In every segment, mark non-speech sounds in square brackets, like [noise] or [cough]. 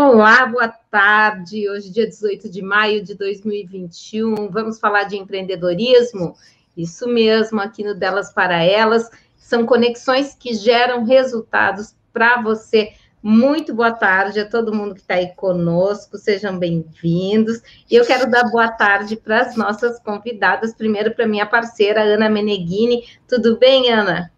Olá, boa tarde. Hoje, dia 18 de maio de 2021, vamos falar de empreendedorismo? Isso mesmo, aqui no Delas para Elas. São conexões que geram resultados para você. Muito boa tarde a todo mundo que está aí conosco, sejam bem-vindos. E eu quero dar boa tarde para as nossas convidadas. Primeiro, para minha parceira, Ana Meneghini. Tudo bem, Ana?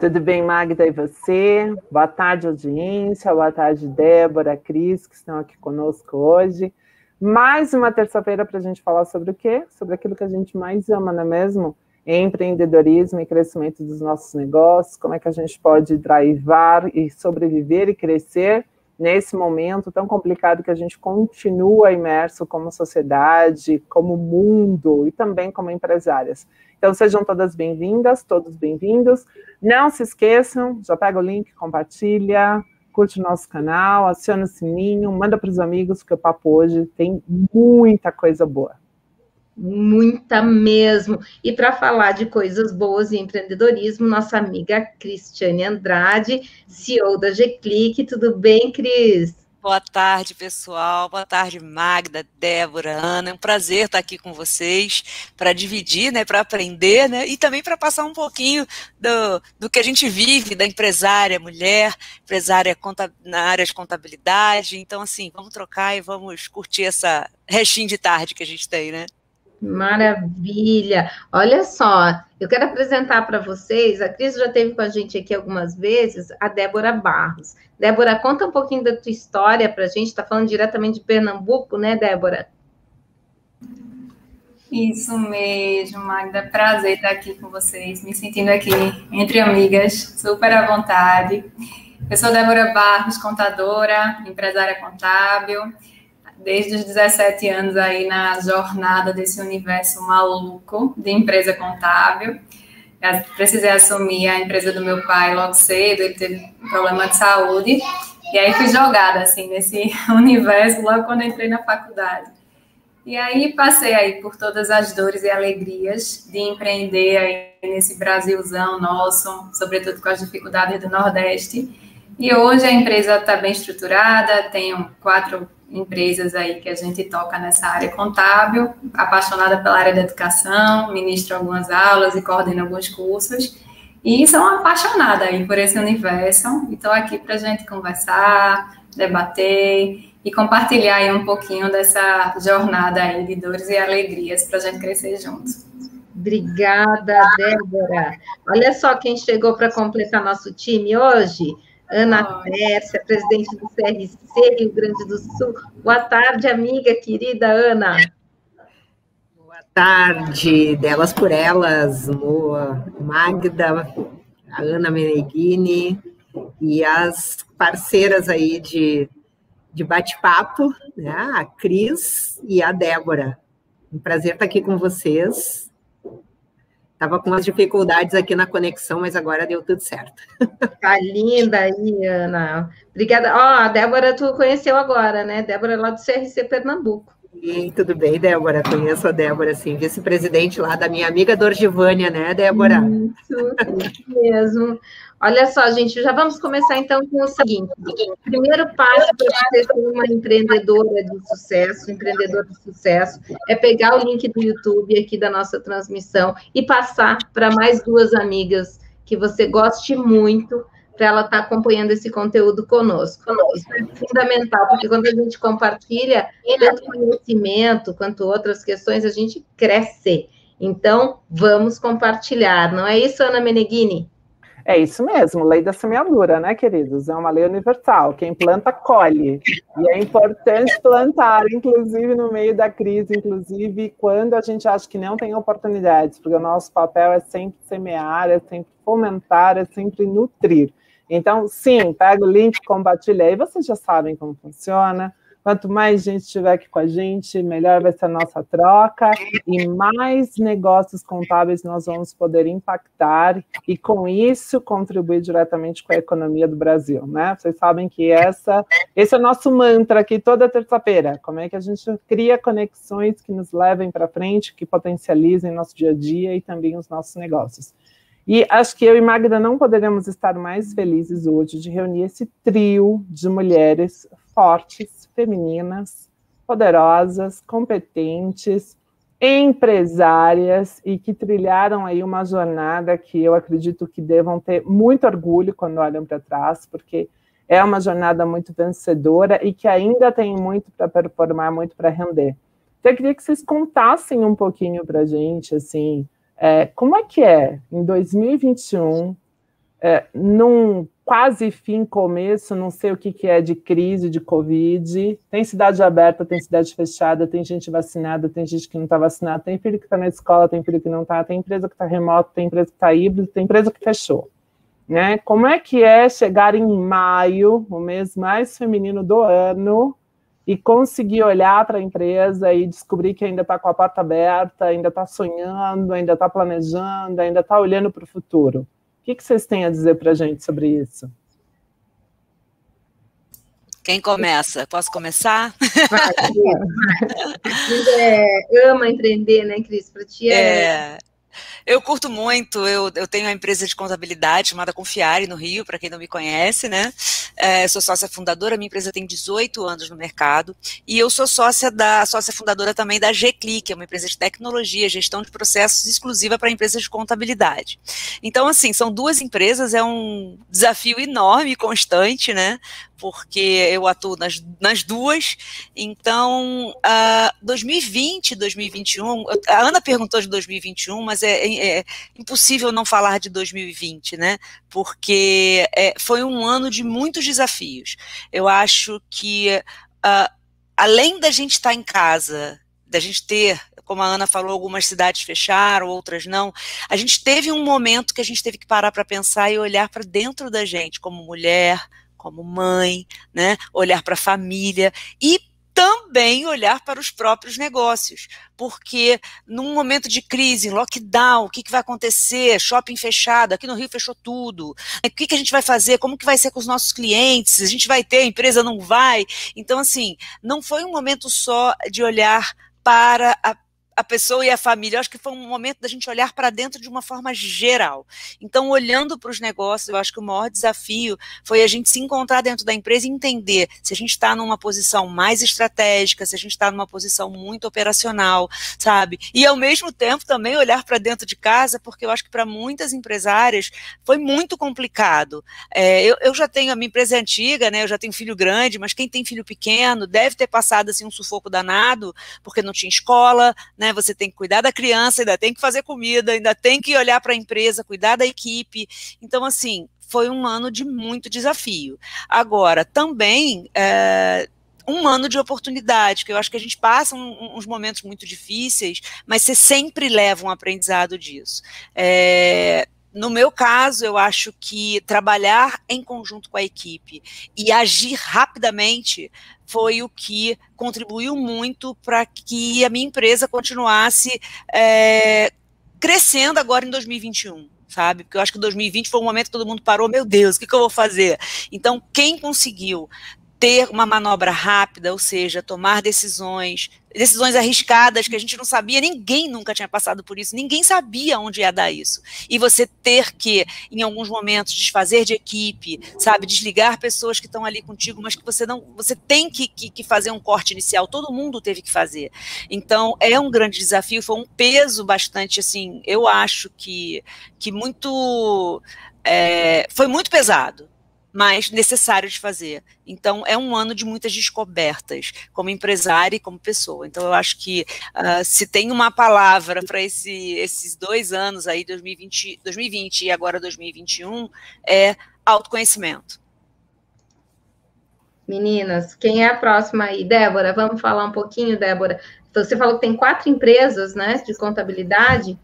Tudo bem, Magda, e você? Boa tarde, audiência, boa tarde, Débora, Cris, que estão aqui conosco hoje. Mais uma terça-feira para a gente falar sobre o quê? Sobre aquilo que a gente mais ama, não é mesmo? Empreendedorismo e crescimento dos nossos negócios, como é que a gente pode drivar e sobreviver e crescer nesse momento tão complicado que a gente continua imerso como sociedade, como mundo e também como empresárias. Então sejam todas bem-vindas, todos bem-vindos. Não se esqueçam, já pega o link, compartilha, curte o nosso canal, aciona o sininho, manda para os amigos, que o papo hoje tem muita coisa boa. Muita mesmo. E para falar de coisas boas e empreendedorismo, nossa amiga Cristiane Andrade, CEO da G-Click. Tudo bem, Cris? Boa tarde, pessoal. Boa tarde, Magda, Débora, Ana. É um prazer estar aqui com vocês para dividir, né, para aprender, né, e também para passar um pouquinho do, do que a gente vive da empresária mulher, empresária na área de contabilidade. Então, assim, vamos trocar e vamos curtir essa restinho de tarde que a gente tem, né? Maravilha! Olha só, eu quero apresentar para vocês, a Cris já teve com a gente aqui algumas vezes, a Débora Barros. Débora, conta um pouquinho da tua história para a gente, está falando diretamente de Pernambuco, né, Débora? Isso mesmo, Magda, prazer estar aqui com vocês, me sentindo aqui entre amigas, super à vontade. Eu sou Débora Barros, contadora, empresária contábil, desde os 17 anos aí na jornada desse universo maluco de empresa contábil. Eu precisei assumir a empresa do meu pai logo cedo, ele teve problema de saúde, e aí fui jogada assim nesse [laughs] universo logo quando entrei na faculdade. E aí passei aí por todas as dores e alegrias de empreender aí nesse Brasilzão nosso, sobretudo com as dificuldades do Nordeste. E hoje a empresa está bem estruturada, tenho quatro empresas aí que a gente toca nessa área contábil, apaixonada pela área da educação, ministro algumas aulas e coordeno alguns cursos. E sou apaixonada aí por esse universo. E estou aqui para a gente conversar, debater e compartilhar aí um pouquinho dessa jornada aí de dores e alegrias para a gente crescer juntos. Obrigada, Débora. Olha só quem chegou para completar nosso time hoje. Ana Pérsia, presidente do CRC Rio Grande do Sul. Boa tarde, amiga querida Ana. Boa tarde, delas por elas, Magda, a Ana Meneghini e as parceiras aí de, de bate-papo, né? a Cris e a Débora. Um prazer estar aqui com vocês Estava com umas dificuldades aqui na conexão, mas agora deu tudo certo. [laughs] Tá linda aí, Ana. Obrigada. Ó, oh, a Débora tu conheceu agora, né? Débora lá do CRC Pernambuco. E tudo bem, Débora? Conheço a Débora, sim, vice-presidente lá da minha amiga Dorgivânia, né, Débora? Isso, isso mesmo. Olha só, gente, já vamos começar então com o seguinte: primeiro passo para você ser uma empreendedora de sucesso, empreendedor de sucesso, é pegar o link do YouTube aqui da nossa transmissão e passar para mais duas amigas que você goste muito para ela estar tá acompanhando esse conteúdo conosco. Isso é fundamental, porque quando a gente compartilha tanto conhecimento quanto outras questões, a gente cresce. Então, vamos compartilhar, não é isso, Ana Meneghini? É isso mesmo, lei da semeadura, né, queridos? É uma lei universal. Quem planta, colhe. E é importante plantar, inclusive no meio da crise, inclusive quando a gente acha que não tem oportunidades, porque o nosso papel é sempre semear, é sempre fomentar, é sempre nutrir. Então, sim, pega o link, compartilha aí, vocês já sabem como funciona. Quanto mais gente estiver aqui com a gente, melhor vai ser a nossa troca e mais negócios contábeis nós vamos poder impactar e, com isso, contribuir diretamente com a economia do Brasil, né? Vocês sabem que essa, esse é o nosso mantra aqui toda terça-feira. Como é que a gente cria conexões que nos levem para frente, que potencializem nosso dia a dia e também os nossos negócios. E acho que eu e Magda não poderíamos estar mais felizes hoje de reunir esse trio de mulheres fortes, femininas, poderosas, competentes, empresárias e que trilharam aí uma jornada que eu acredito que devam ter muito orgulho quando olham para trás, porque é uma jornada muito vencedora e que ainda tem muito para performar, muito para render. Então, eu queria que vocês contassem um pouquinho para a gente, assim, é, como é que é em 2021, é, num quase fim, começo, não sei o que, que é de crise, de Covid. Tem cidade aberta, tem cidade fechada, tem gente vacinada, tem gente que não está vacinada, tem filho que está na escola, tem filho que não está, tem empresa que está remota, tem empresa que está híbrido, tem empresa que fechou. Né? Como é que é chegar em maio, o mês mais feminino do ano, e conseguir olhar para a empresa e descobrir que ainda está com a porta aberta, ainda está sonhando, ainda está planejando, ainda está olhando para o futuro? O que, que vocês têm a dizer para a gente sobre isso? Quem começa? Posso começar? Vai, vai. É, ama empreender, né, Cris? Para ti é... é... Eu curto muito, eu, eu tenho uma empresa de contabilidade chamada Confiare no Rio, para quem não me conhece, né? É, sou sócia fundadora, minha empresa tem 18 anos no mercado, e eu sou sócia da sócia fundadora também da G-Click, é uma empresa de tecnologia, gestão de processos exclusiva para empresas de contabilidade. Então, assim, são duas empresas, é um desafio enorme constante, né? Porque eu atuo nas, nas duas. Então, uh, 2020, 2021, a Ana perguntou de 2021, mas é, é, é impossível não falar de 2020, né? Porque é, foi um ano de muitos desafios. Eu acho que, uh, além da gente estar em casa, da gente ter como a Ana falou, algumas cidades fecharam, outras não. A gente teve um momento que a gente teve que parar para pensar e olhar para dentro da gente, como mulher, como mãe, né? Olhar para a família e também olhar para os próprios negócios, porque num momento de crise, lockdown, o que, que vai acontecer? Shopping fechado, aqui no Rio fechou tudo. O que, que a gente vai fazer? Como que vai ser com os nossos clientes? A gente vai ter, a empresa não vai? Então, assim, não foi um momento só de olhar para a a pessoa e a família. Eu acho que foi um momento da gente olhar para dentro de uma forma geral. Então, olhando para os negócios, eu acho que o maior desafio foi a gente se encontrar dentro da empresa e entender se a gente está numa posição mais estratégica, se a gente está numa posição muito operacional, sabe? E ao mesmo tempo também olhar para dentro de casa, porque eu acho que para muitas empresárias foi muito complicado. É, eu, eu já tenho a minha empresa é antiga, né? Eu já tenho filho grande, mas quem tem filho pequeno deve ter passado assim um sufoco danado, porque não tinha escola, né? Né, você tem que cuidar da criança, ainda tem que fazer comida, ainda tem que olhar para a empresa, cuidar da equipe. Então, assim, foi um ano de muito desafio. Agora, também. É, um ano de oportunidade, que eu acho que a gente passa um, uns momentos muito difíceis, mas você sempre leva um aprendizado disso. É, no meu caso, eu acho que trabalhar em conjunto com a equipe e agir rapidamente foi o que contribuiu muito para que a minha empresa continuasse é, crescendo agora em 2021 sabe? Porque eu acho que 2020 foi um momento que todo mundo parou, meu Deus, o que, que eu vou fazer? Então, quem conseguiu ter uma manobra rápida, ou seja, tomar decisões, decisões arriscadas que a gente não sabia, ninguém nunca tinha passado por isso, ninguém sabia onde ia dar isso. E você ter que, em alguns momentos, desfazer de equipe, sabe, desligar pessoas que estão ali contigo, mas que você não, você tem que, que, que fazer um corte inicial, todo mundo teve que fazer. Então, é um grande desafio, foi um peso bastante, assim, eu acho que, que muito, é, foi muito pesado, mas necessário de fazer. Então, é um ano de muitas descobertas, como empresária e como pessoa. Então, eu acho que uh, se tem uma palavra para esse, esses dois anos aí, 2020, 2020 e agora 2021, é autoconhecimento. Meninas, quem é a próxima aí? Débora, vamos falar um pouquinho, Débora. Você falou que tem quatro empresas, né, de contabilidade.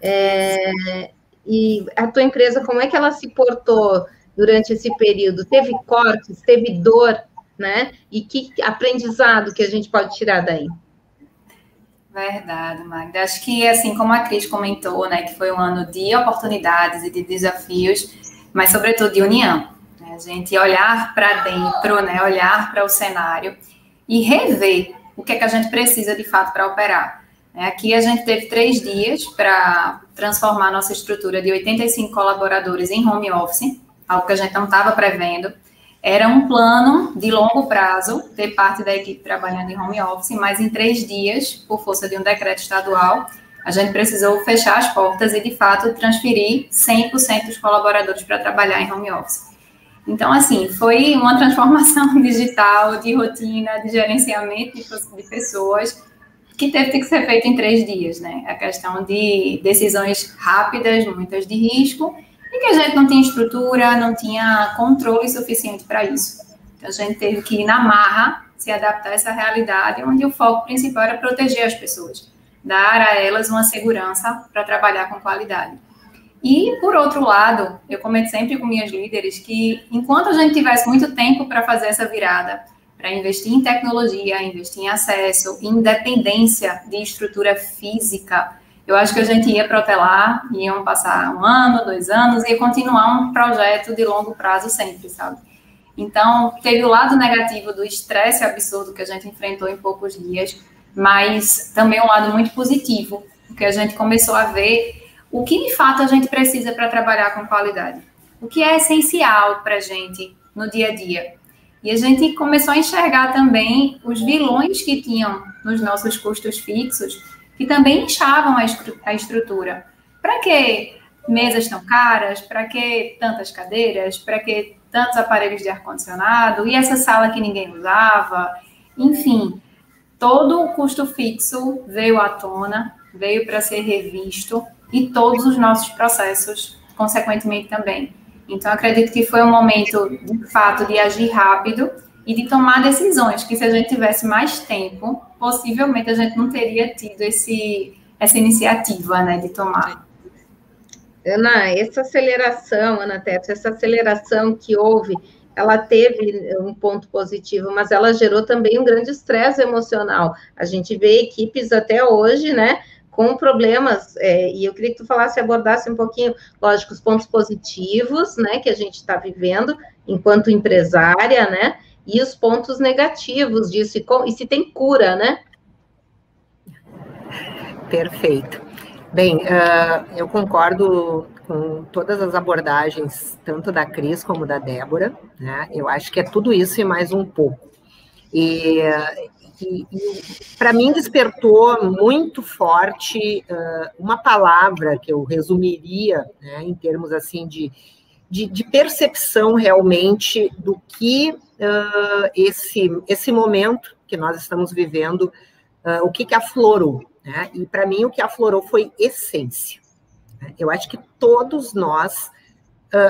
É, e a tua empresa, como é que ela se portou? Durante esse período? Teve cortes, teve dor, né? E que aprendizado que a gente pode tirar daí? Verdade, Magda. Acho que, assim, como a Cris comentou, né, que foi um ano de oportunidades e de desafios, mas, sobretudo, de união. Né? A gente olhar para dentro, né, olhar para o cenário e rever o que é que a gente precisa, de fato, para operar. Né? Aqui a gente teve três dias para transformar nossa estrutura de 85 colaboradores em home office, algo que a gente não estava prevendo. era um plano de longo prazo, ter parte da equipe trabalhando em home office, mas em três dias, por força de um decreto estadual, a gente precisou fechar as portas e, de fato, transferir 100% dos colaboradores para trabalhar em home office. Então, assim, foi uma transformação [laughs] digital, de rotina, de gerenciamento de pessoas, que teve que ser feita em três dias, né? A questão de decisões rápidas, muitas de risco, e que a gente não tinha estrutura, não tinha controle suficiente para isso. Então, a gente teve que ir na marra, se adaptar a essa realidade, onde o foco principal era proteger as pessoas, dar a elas uma segurança para trabalhar com qualidade. E, por outro lado, eu comento sempre com minhas líderes que, enquanto a gente tivesse muito tempo para fazer essa virada, para investir em tecnologia, investir em acesso, independência de estrutura física, eu acho que a gente ia protelar, iam passar um ano, dois anos, e continuar um projeto de longo prazo sempre, sabe? Então, teve o lado negativo do estresse absurdo que a gente enfrentou em poucos dias, mas também um lado muito positivo, porque a gente começou a ver o que de fato a gente precisa para trabalhar com qualidade, o que é essencial para a gente no dia a dia. E a gente começou a enxergar também os vilões que tinham nos nossos custos fixos, que também inchavam a, estrutura. Para que mesas tão caras? Para que tantas cadeiras? Para que tantos aparelhos de ar-condicionado? E essa sala que ninguém usava? Enfim, todo o custo fixo veio à tona, veio para ser revisto e todos os nossos processos, consequentemente, também. Então, acredito que foi um momento, de fato, de agir rápido e de tomar decisões que, se a gente tivesse mais tempo, possivelmente a gente não teria tido esse, essa iniciativa né, de tomar. Ana, essa aceleração, Ana Teto, essa aceleração que houve, ela teve um ponto positivo, mas ela gerou também um grande estresse emocional. A gente vê equipes até hoje, né, com problemas, é, e eu queria que tu falasse, abordasse um pouquinho, lógico, os pontos positivos, né, que a gente está vivendo enquanto empresária, né, e os pontos negativos disso, e, com, e se tem cura, né? Perfeito. Bem, uh, eu concordo com todas as abordagens, tanto da Cris como da Débora, né, eu acho que é tudo isso e mais um pouco. E, e, e para mim despertou muito forte uh, uma palavra que eu resumiria, né, em termos assim de, de, de, percepção realmente do que uh, esse, esse momento que nós estamos vivendo, uh, o que, que aflorou. Né? E para mim o que aflorou foi essência. Né? Eu acho que todos nós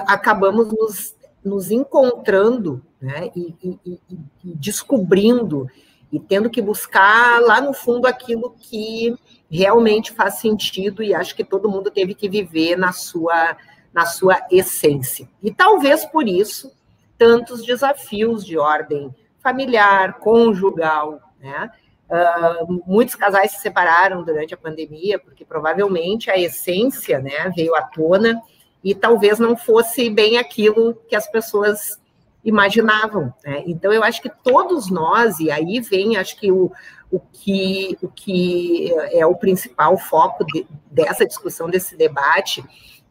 acabamos nos, nos encontrando né? e, e, e, e descobrindo e tendo que buscar lá no fundo aquilo que realmente faz sentido e acho que todo mundo teve que viver na sua na sua essência. E talvez por isso tantos desafios de ordem familiar, conjugal, né? Uh, muitos casais se separaram durante a pandemia porque provavelmente a essência, né, veio à tona e talvez não fosse bem aquilo que as pessoas imaginavam. Né? Então, eu acho que todos nós, e aí vem, acho que o, o, que, o que é o principal foco de, dessa discussão, desse debate,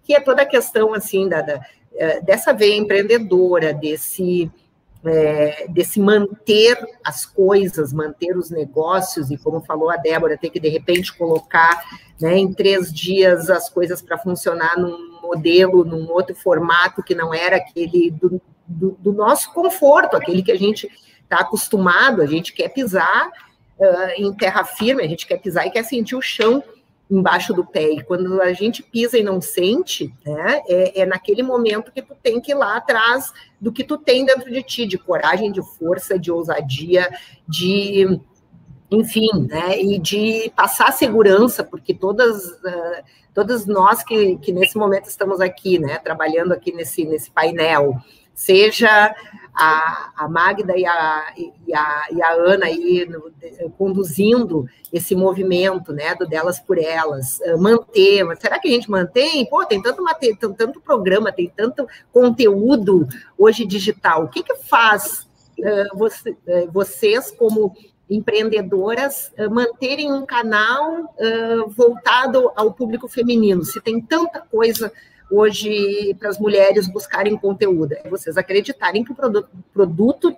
que é toda a questão, assim, da, da dessa veia empreendedora, desse, é, desse manter as coisas, manter os negócios, e como falou a Débora, ter que, de repente, colocar né, em três dias as coisas para funcionar num modelo, num outro formato que não era aquele do, do, do nosso conforto, aquele que a gente está acostumado, a gente quer pisar uh, em terra firme, a gente quer pisar e quer sentir o chão embaixo do pé. E quando a gente pisa e não sente, né, é, é, naquele momento que tu tem que ir lá atrás do que tu tem dentro de ti, de coragem, de força, de ousadia, de enfim, né, e de passar segurança, porque todas, uh, nós que, que nesse momento estamos aqui, né, trabalhando aqui nesse, nesse painel, seja a, a Magda e a, e a, e a Ana aí no, conduzindo esse movimento, né, do delas por elas, uh, manter, será que a gente mantém? Pô, tem tanto, tem tanto programa, tem tanto conteúdo hoje digital, o que que faz uh, você, uh, vocês como empreendedoras manterem um canal voltado ao público feminino, se tem tanta coisa hoje para as mulheres buscarem conteúdo? É vocês acreditarem que o produto, produto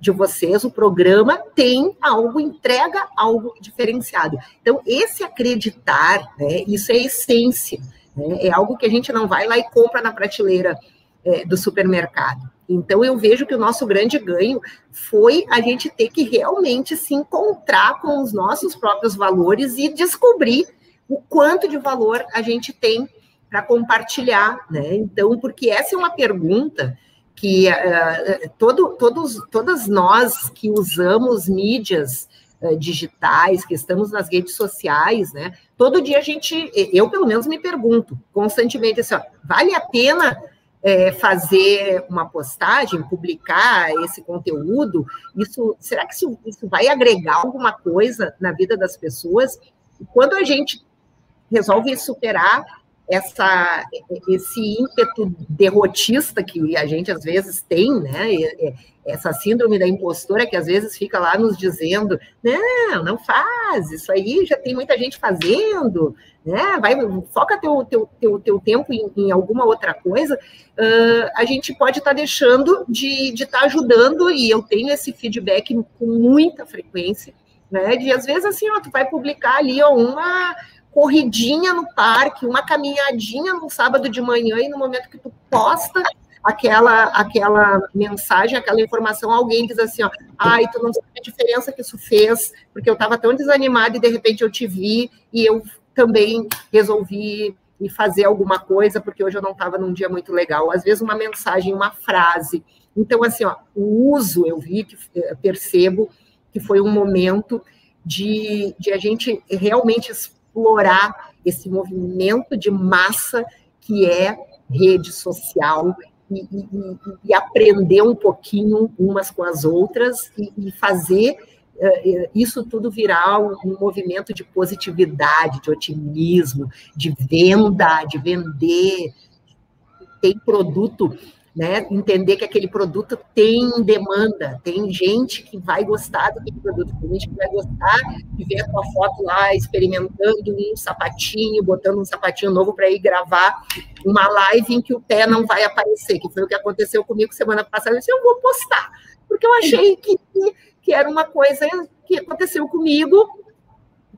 de vocês, o programa tem algo, entrega algo diferenciado. Então, esse acreditar, né, isso é essência, né, é algo que a gente não vai lá e compra na prateleira é, do supermercado. Então, eu vejo que o nosso grande ganho foi a gente ter que realmente se encontrar com os nossos próprios valores e descobrir o quanto de valor a gente tem para compartilhar, né? Então, porque essa é uma pergunta que uh, todo, todos, todas nós que usamos mídias uh, digitais, que estamos nas redes sociais, né? Todo dia a gente, eu pelo menos me pergunto constantemente assim, ó, vale a pena é, fazer uma postagem, publicar esse conteúdo, isso será que isso, isso vai agregar alguma coisa na vida das pessoas? Quando a gente resolve superar essa, esse ímpeto derrotista que a gente às vezes tem, né? Essa síndrome da impostora que às vezes fica lá nos dizendo: não, não faz, isso aí já tem muita gente fazendo, né? Vai, foca teu, teu, teu, teu tempo em, em alguma outra coisa. Uh, a gente pode estar tá deixando de estar de tá ajudando, e eu tenho esse feedback com muita frequência, né? De às vezes assim, ó, tu vai publicar ali ó, uma corridinha no parque, uma caminhadinha no sábado de manhã e no momento que tu posta aquela aquela mensagem, aquela informação, alguém diz assim, ó, ai, tu não sabe a diferença que isso fez, porque eu estava tão desanimada e de repente eu te vi e eu também resolvi e fazer alguma coisa, porque hoje eu não estava num dia muito legal. Às vezes uma mensagem, uma frase. Então, assim, ó, o uso, eu vi, que eh, percebo que foi um momento de, de a gente realmente explorar esse movimento de massa que é rede social e, e, e aprender um pouquinho umas com as outras e, e fazer uh, isso tudo virar um, um movimento de positividade, de otimismo, de venda, de vender. Tem produto né? Entender que aquele produto tem demanda, tem gente que vai gostar daquele produto, tem gente que vai gostar de ver a tua foto lá experimentando um sapatinho, botando um sapatinho novo para ir gravar uma live em que o pé não vai aparecer, que foi o que aconteceu comigo semana passada. Eu disse, eu vou postar, porque eu achei que, que era uma coisa que aconteceu comigo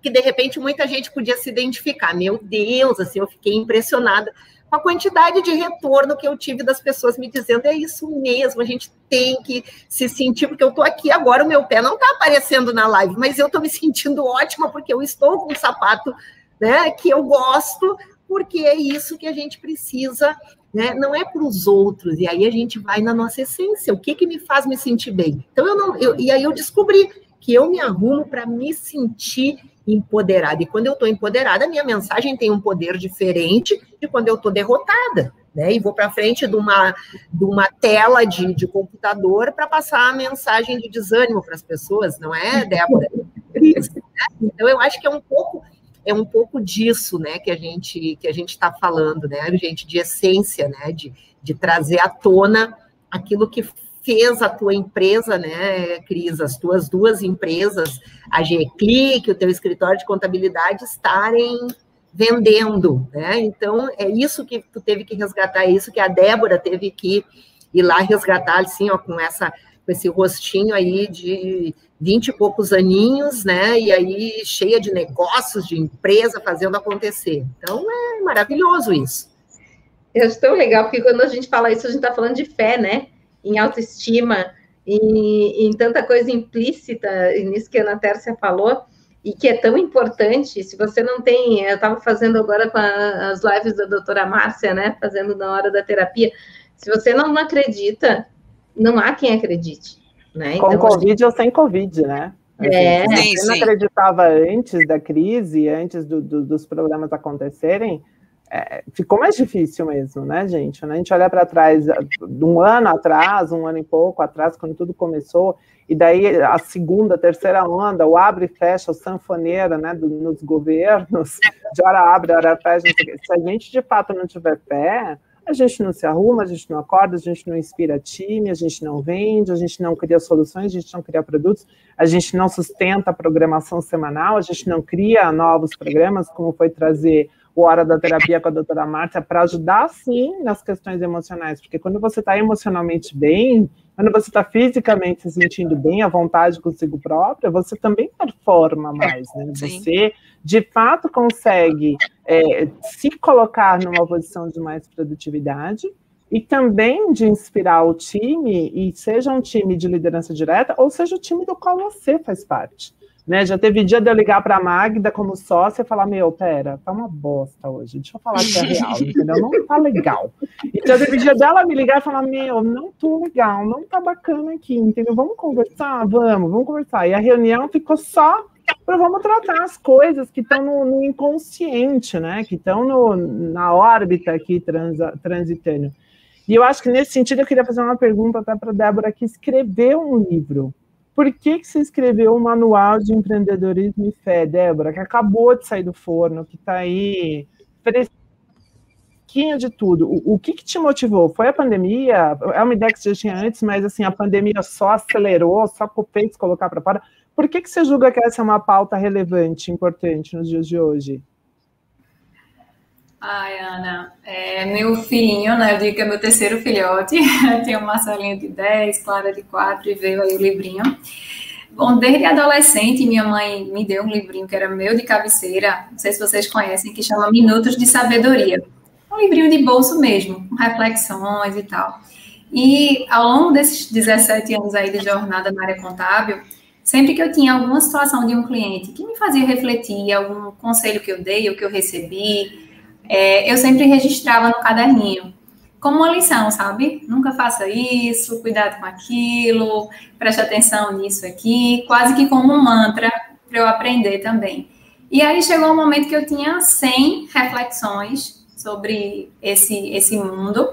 que de repente muita gente podia se identificar. Meu Deus, assim, eu fiquei impressionada a quantidade de retorno que eu tive das pessoas me dizendo é isso mesmo, a gente tem que se sentir, porque eu estou aqui agora, o meu pé não está aparecendo na live, mas eu estou me sentindo ótima porque eu estou com um sapato né, que eu gosto, porque é isso que a gente precisa, né? Não é para os outros, e aí a gente vai na nossa essência, o que, que me faz me sentir bem? Então eu não, eu, e aí eu descobri que eu me arrumo para me sentir empoderada. E quando eu estou empoderada, a minha mensagem tem um poder diferente de quando eu estou derrotada. Né, e vou para frente de uma, de uma tela de, de computador para passar a mensagem de desânimo para as pessoas, não é, Débora? [laughs] Então, eu acho que é um pouco é um pouco disso, né, que a gente que a gente está falando, né, gente, de essência, né, de, de trazer à tona aquilo que fez a tua empresa, né, Cris, as tuas duas empresas, a G-Click, o teu escritório de contabilidade, estarem vendendo, né? Então, é isso que tu teve que resgatar, é isso que a Débora teve que ir lá resgatar, assim, ó, com essa com esse rostinho aí de vinte e poucos aninhos, né? E aí cheia de negócios, de empresa fazendo acontecer. Então, é maravilhoso isso. Eu acho tão legal, porque quando a gente fala isso, a gente está falando de fé, né? Em autoestima, em, em tanta coisa implícita nisso que a Ana Tércia falou, e que é tão importante, se você não tem, eu estava fazendo agora com a, as lives da doutora Márcia, né, fazendo na hora da terapia, se você não acredita, não há quem acredite, né? Com então, Covid gente... ou sem Covid, né? É, sim, você não acreditava antes da crise, antes do, do, dos problemas acontecerem, é, ficou mais difícil mesmo, né, gente? A gente olha para trás, um ano atrás, um ano e pouco atrás, quando tudo começou, e daí a segunda, terceira onda, o abre e fecha, o sanfoneira, né, do, nos governos, de hora abre, hora fecha, se a gente de fato não tiver fé, a gente não se arruma, a gente não acorda, a gente não inspira time, a gente não vende, a gente não cria soluções, a gente não cria produtos, a gente não sustenta a programação semanal, a gente não cria novos programas, como foi trazer o Hora da Terapia com a doutora Marta, para ajudar, sim, nas questões emocionais, porque quando você está emocionalmente bem, quando você está fisicamente se sentindo bem, à vontade consigo própria, você também performa mais, né? Você, de fato, consegue é, se colocar numa posição de mais produtividade e também de inspirar o time, e seja um time de liderança direta, ou seja o time do qual você faz parte. Né, já teve dia de eu ligar para a Magda como sócia e falar: Meu, pera, tá uma bosta hoje, deixa eu falar que é real, entendeu? Não tá legal. E já teve dia dela me ligar e falar: Meu, não tô legal, não tá bacana aqui, entendeu? Vamos conversar? Vamos, vamos conversar. E a reunião ficou só para vamos tratar as coisas que estão no, no, inconsciente, né? Que estão na órbita aqui transa, transitando. E eu acho que nesse sentido eu queria fazer uma pergunta até para a Débora que escreveu um livro por que, que você escreveu o Manual de Empreendedorismo e Fé, Débora, que acabou de sair do forno, que está aí fresquinha de tudo? O, o que, que, te motivou? Foi a pandemia? É uma ideia que você já tinha antes, mas assim, a pandemia só acelerou, só se colocar para fora. Por que, que você julga que essa é uma pauta relevante, importante nos dias de hoje? Ai, Ana, é meu filhinho, né? Eu digo que é meu terceiro filhote. [laughs] Tenho um Marcelinho de 10, Clara de 4 e veio aí o livrinho. Bom, desde adolescente, minha mãe me deu um livrinho que era meu de cabeceira, não sei se vocês conhecem, que chama Minutos de Sabedoria. Um livrinho de bolso mesmo, com reflexões e tal. E ao longo desses 17 anos aí de jornada na área contábil, sempre que eu tinha alguma situação de um cliente que me fazia refletir, algum conselho que eu dei ou que eu recebi, é, eu sempre registrava no caderninho, como uma lição, sabe? Nunca faça isso, cuidado com aquilo, preste atenção nisso aqui, quase que como um mantra para eu aprender também. E aí chegou um momento que eu tinha 100 reflexões sobre esse, esse mundo,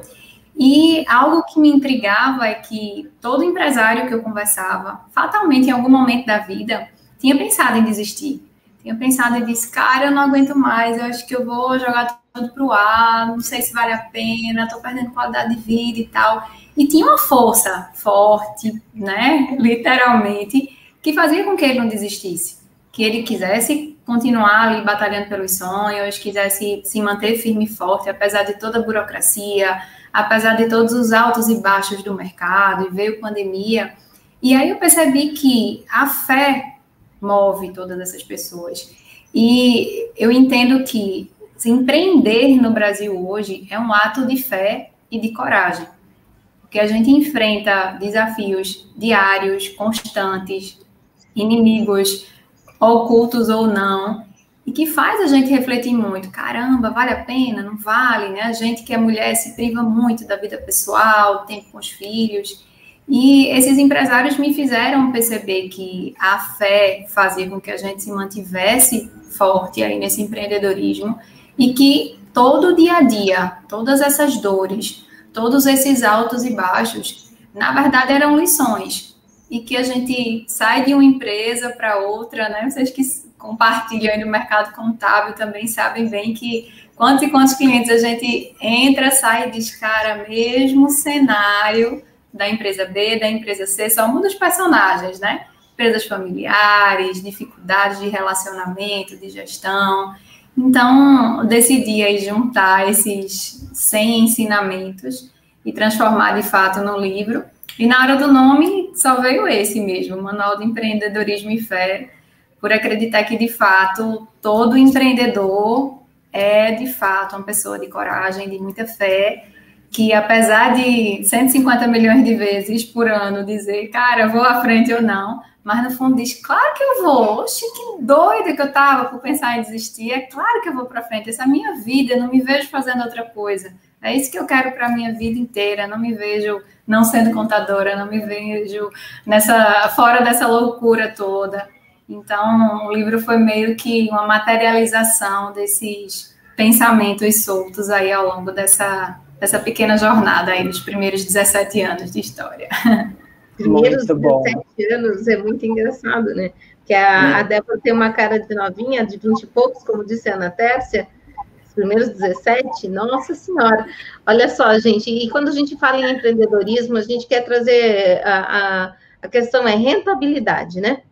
e algo que me intrigava é que todo empresário que eu conversava, fatalmente em algum momento da vida, tinha pensado em desistir. Tinha pensado e disse, cara, eu não aguento mais, eu acho que eu vou jogar tudo pro ar, não sei se vale a pena, tô perdendo qualidade de vida e tal. E tinha uma força forte, né, literalmente, que fazia com que ele não desistisse. Que ele quisesse continuar ali batalhando pelos sonhos, quisesse se manter firme e forte, apesar de toda a burocracia, apesar de todos os altos e baixos do mercado, e veio pandemia. E aí eu percebi que a fé move todas essas pessoas. E eu entendo que se empreender no Brasil hoje é um ato de fé e de coragem, porque a gente enfrenta desafios diários, constantes, inimigos ocultos ou não, e que faz a gente refletir muito. Caramba, vale a pena? Não vale, né? A gente que é mulher se priva muito da vida pessoal, tempo com os filhos. E esses empresários me fizeram perceber que a fé fazia com que a gente se mantivesse forte aí nesse empreendedorismo e que todo dia a dia, todas essas dores, todos esses altos e baixos, na verdade eram lições. E que a gente sai de uma empresa para outra, né? Vocês que compartilham no mercado contábil também sabem bem que quantos e quantos clientes a gente entra, sai e diz, cara, mesmo cenário da empresa B, da empresa C, só muda os personagens, né? Empresas familiares, dificuldades de relacionamento, de gestão. Então, decidi aí juntar esses 100 ensinamentos e transformar de fato no livro. E na hora do nome, só veio esse mesmo, Manual de Empreendedorismo e Fé, por acreditar que de fato todo empreendedor é de fato uma pessoa de coragem, de muita fé, que apesar de 150 milhões de vezes por ano dizer, cara, vou à frente ou não, mas no fundo diz, claro que eu vou. Oxe, que doida que eu tava por pensar em desistir. É claro que eu vou para frente. Essa é a minha vida, não me vejo fazendo outra coisa. É isso que eu quero para a minha vida inteira. Não me vejo não sendo contadora, não me vejo nessa fora dessa loucura toda. Então, o livro foi meio que uma materialização desses pensamentos soltos aí ao longo dessa, dessa pequena jornada aí dos primeiros 17 anos de história. [laughs] primeiros muito 17 anos é muito engraçado, né? Que a, a Débora tem uma cara de novinha, de 20 e poucos, como disse a Ana Tércia, os primeiros 17, nossa senhora. Olha só, gente, e quando a gente fala em empreendedorismo, a gente quer trazer a, a, a questão é rentabilidade, né?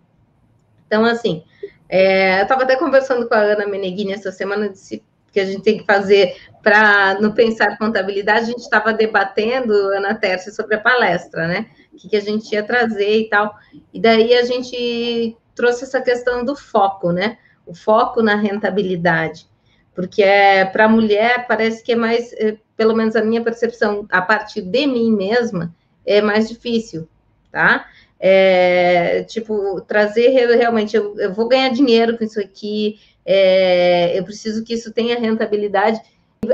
Então, assim, é, eu estava até conversando com a Ana Meneghini essa semana, disse, que a gente tem que fazer para no pensar contabilidade, a gente estava debatendo, Ana Tércia, sobre a palestra, né? O que, que a gente ia trazer e tal. E daí a gente trouxe essa questão do foco, né? O foco na rentabilidade. Porque é, para a mulher parece que é mais, é, pelo menos a minha percepção, a partir de mim mesma, é mais difícil, tá? É, tipo, trazer realmente, eu, eu, vou ganhar dinheiro com isso aqui, é, eu preciso que isso tenha rentabilidade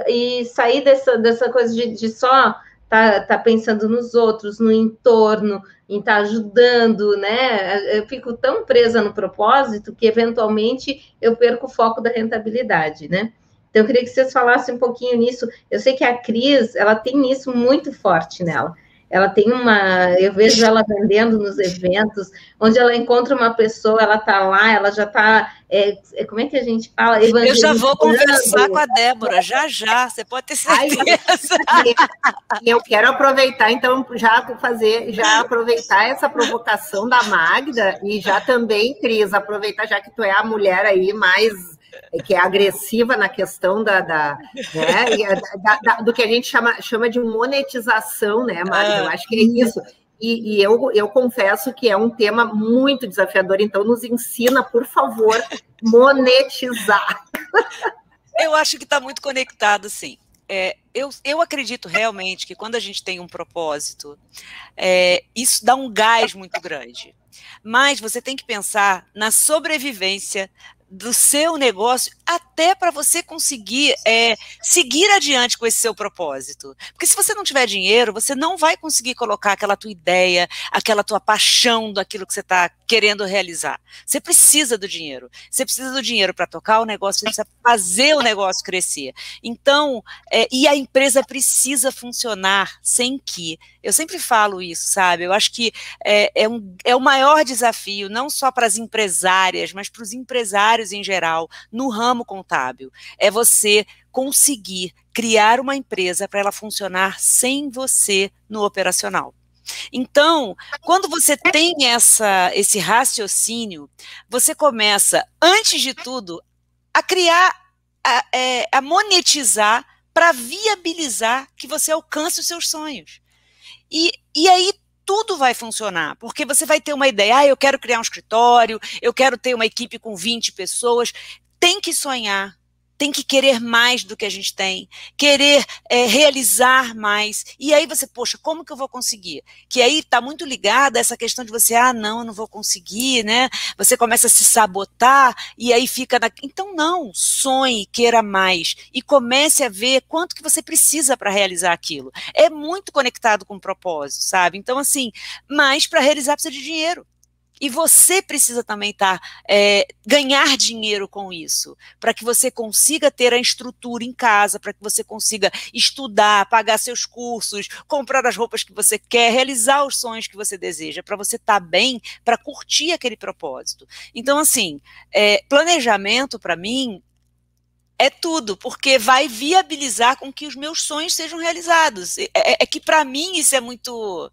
e, sair dessa, dessa coisa de, de só tá, tá pensando nos outros, no entorno, em estar tá ajudando, né? Eu fico tão presa no propósito que eventualmente eu perco o foco da rentabilidade, né? Então, eu queria que vocês falassem um pouquinho nisso. Eu sei que a Cris, ela tem isso muito forte nela ela tem uma, eu vejo ela vendendo nos eventos, onde ela encontra uma pessoa, ela tá lá, ela já tá, é, é como é que a gente fala? Eu já vou conversar com a Débora, já já, você pode ter certeza. E eu quero aproveitar, então, já fazer, já aproveitar essa provocação da Magda e já também, Cris, aproveitar, já que tu é a mulher aí mais que é agressiva na questão da, da, né, da, da, do que a gente chama, chama de monetização, né, Mário? Eu acho que é isso. E, e, eu, eu confesso que é um tema muito desafiador, então nos ensina, por favor, monetizar. Eu acho que está muito conectado, sim. É, eu, eu acredito realmente que quando a gente tem um propósito, é, isso dá um gás muito grande. Mas você tem que pensar na sobrevivência do seu negócio até para você conseguir é, seguir adiante com esse seu propósito. Porque se você não tiver dinheiro, você não vai conseguir colocar aquela tua ideia, aquela tua paixão daquilo que você está querendo realizar. Você precisa do dinheiro. Você precisa do dinheiro para tocar o negócio, você precisa fazer o negócio crescer. Então, é, e a empresa precisa funcionar sem que. Eu sempre falo isso, sabe? Eu acho que é, é, um, é o maior desafio, não só para as empresárias, mas para os empresários em geral, no ramo contábil. É você conseguir criar uma empresa para ela funcionar sem você no operacional. Então, quando você tem essa, esse raciocínio, você começa, antes de tudo, a criar, a, é, a monetizar para viabilizar que você alcance os seus sonhos. E, e aí tudo vai funcionar, porque você vai ter uma ideia, ah, eu quero criar um escritório, eu quero ter uma equipe com 20 pessoas, tem que sonhar, tem que querer mais do que a gente tem, querer é, realizar mais. E aí você, poxa, como que eu vou conseguir? Que aí está muito ligada essa questão de você, ah, não, eu não vou conseguir, né? Você começa a se sabotar e aí fica na. Então, não, sonhe, queira mais e comece a ver quanto que você precisa para realizar aquilo. É muito conectado com o propósito, sabe? Então, assim, mas para realizar precisa de dinheiro. E você precisa também tá, é, ganhar dinheiro com isso, para que você consiga ter a estrutura em casa, para que você consiga estudar, pagar seus cursos, comprar as roupas que você quer, realizar os sonhos que você deseja, para você estar tá bem, para curtir aquele propósito. Então, assim, é, planejamento para mim é tudo, porque vai viabilizar com que os meus sonhos sejam realizados. É, é que para mim isso é muito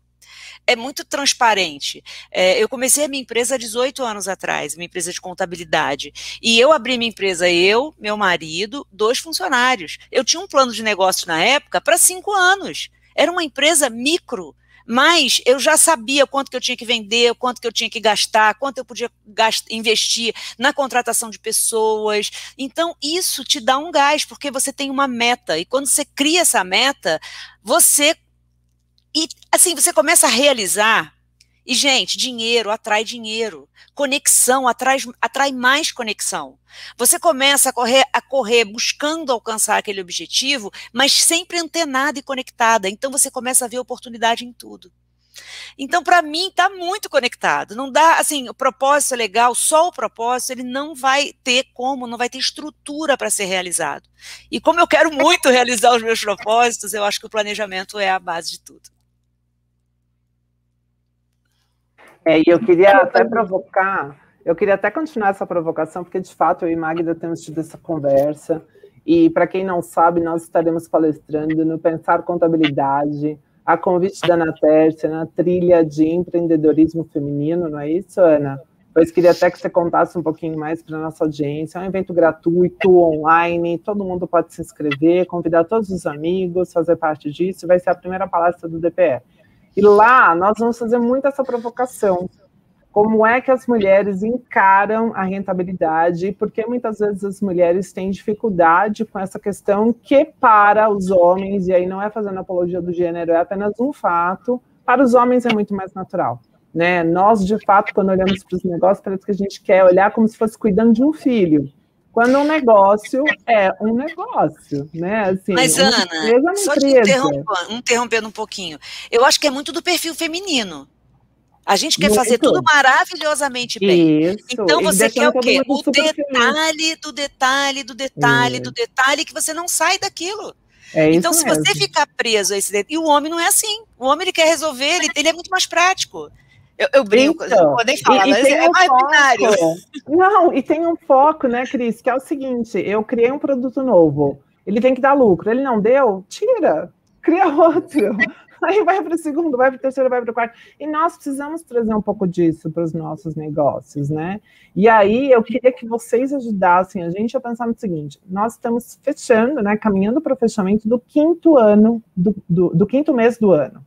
é muito transparente. É, eu comecei a minha empresa há 18 anos atrás, minha empresa de contabilidade. E eu abri minha empresa, eu, meu marido, dois funcionários. Eu tinha um plano de negócio na época para cinco anos. Era uma empresa micro. Mas eu já sabia quanto que eu tinha que vender, quanto que eu tinha que gastar, quanto eu podia gastar, investir na contratação de pessoas. Então, isso te dá um gás, porque você tem uma meta. E quando você cria essa meta, você e assim, você começa a realizar. E, gente, dinheiro atrai dinheiro. Conexão atrai, atrai mais conexão. Você começa a correr, a correr buscando alcançar aquele objetivo, mas sempre antenada e conectada. Então você começa a ver oportunidade em tudo. Então, para mim, está muito conectado. Não dá, assim, o propósito é legal, só o propósito, ele não vai ter como, não vai ter estrutura para ser realizado. E como eu quero muito realizar os meus propósitos, eu acho que o planejamento é a base de tudo. É, e eu queria até provocar, eu queria até continuar essa provocação, porque de fato eu e Magda temos tido essa conversa. E para quem não sabe, nós estaremos palestrando no Pensar Contabilidade, a convite da Ana Tércia, na trilha de empreendedorismo feminino, não é isso, Ana? Pois queria até que você contasse um pouquinho mais para a nossa audiência. É um evento gratuito, online, todo mundo pode se inscrever, convidar todos os amigos, fazer parte disso. Vai ser a primeira palestra do DPE. E lá nós vamos fazer muito essa provocação. Como é que as mulheres encaram a rentabilidade? E por que muitas vezes as mulheres têm dificuldade com essa questão que, para os homens, e aí não é fazendo apologia do gênero, é apenas um fato, para os homens é muito mais natural. Né? Nós, de fato, quando olhamos para os negócios, parece que a gente quer olhar como se fosse cuidando de um filho. Quando um negócio é um negócio, né? Assim, Mas, Ana, empresa, só te interrompendo, interrompendo um pouquinho. Eu acho que é muito do perfil feminino. A gente quer muito. fazer tudo maravilhosamente bem. Isso. Então você quer o quê? O detalhe do detalhe do detalhe é. do detalhe que você não sai daquilo. É então, se mesmo. você ficar preso a esse detalhe, e o homem não é assim. O homem ele quer resolver, ele, ele é muito mais prático. Eu, eu brinco, então, não vou nem falar, e, mas e é um mais binário. Não, e tem um foco, né, Cris, que é o seguinte: eu criei um produto novo, ele tem que dar lucro. Ele não deu? Tira, cria outro. [laughs] Aí vai para o segundo, vai para o terceiro, vai para o quarto. E nós precisamos trazer um pouco disso para os nossos negócios, né? E aí eu queria que vocês ajudassem a gente a pensar no seguinte: nós estamos fechando, né? Caminhando para o fechamento do quinto ano, do, do, do quinto mês do ano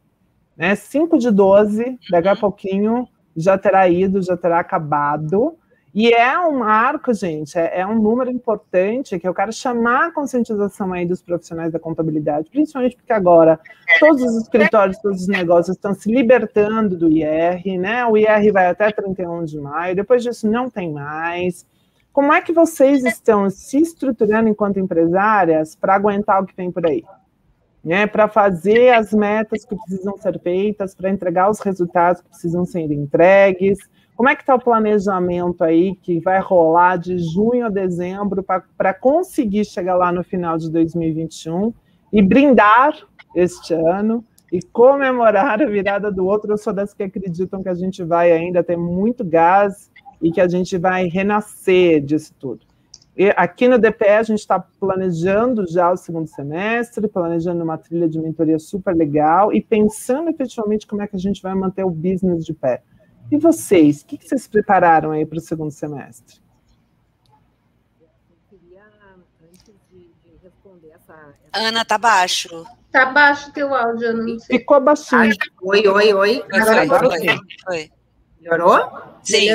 né? 5 de 12, daqui a uhum. pouquinho já terá ido, já terá acabado. E é um arco, gente, é, é, um número importante que eu quero chamar a conscientização aí dos profissionais da contabilidade, principalmente porque agora todos os escritórios, todos os negócios estão se libertando do IR, né? O IR vai até 31 de maio, depois disso não tem mais. Como é que vocês estão se estruturando enquanto empresárias para aguentar o que vem por aí? Né, para fazer as metas que precisam ser feitas, para entregar os resultados que precisam ser entregues. Como é que está o planejamento aí que vai rolar de junho a dezembro para conseguir chegar lá no final de 2021 e brindar este ano e comemorar a virada do outro? Eu sou das que acreditam que a gente vai ainda ter muito gás e que a gente vai renascer disso tudo. Aqui no DPE a gente está planejando já o segundo semestre, planejando uma trilha de mentoria super legal e pensando efetivamente como é que a gente vai manter o business de pé. E vocês, o que, que vocês prepararam aí para o segundo semestre? Ana, tá baixo. Tá baixo teu áudio, eu não sei. Ficou baixinho. Oi, oi, oi. Agora, agora foi. foi. Melhorou? Sim.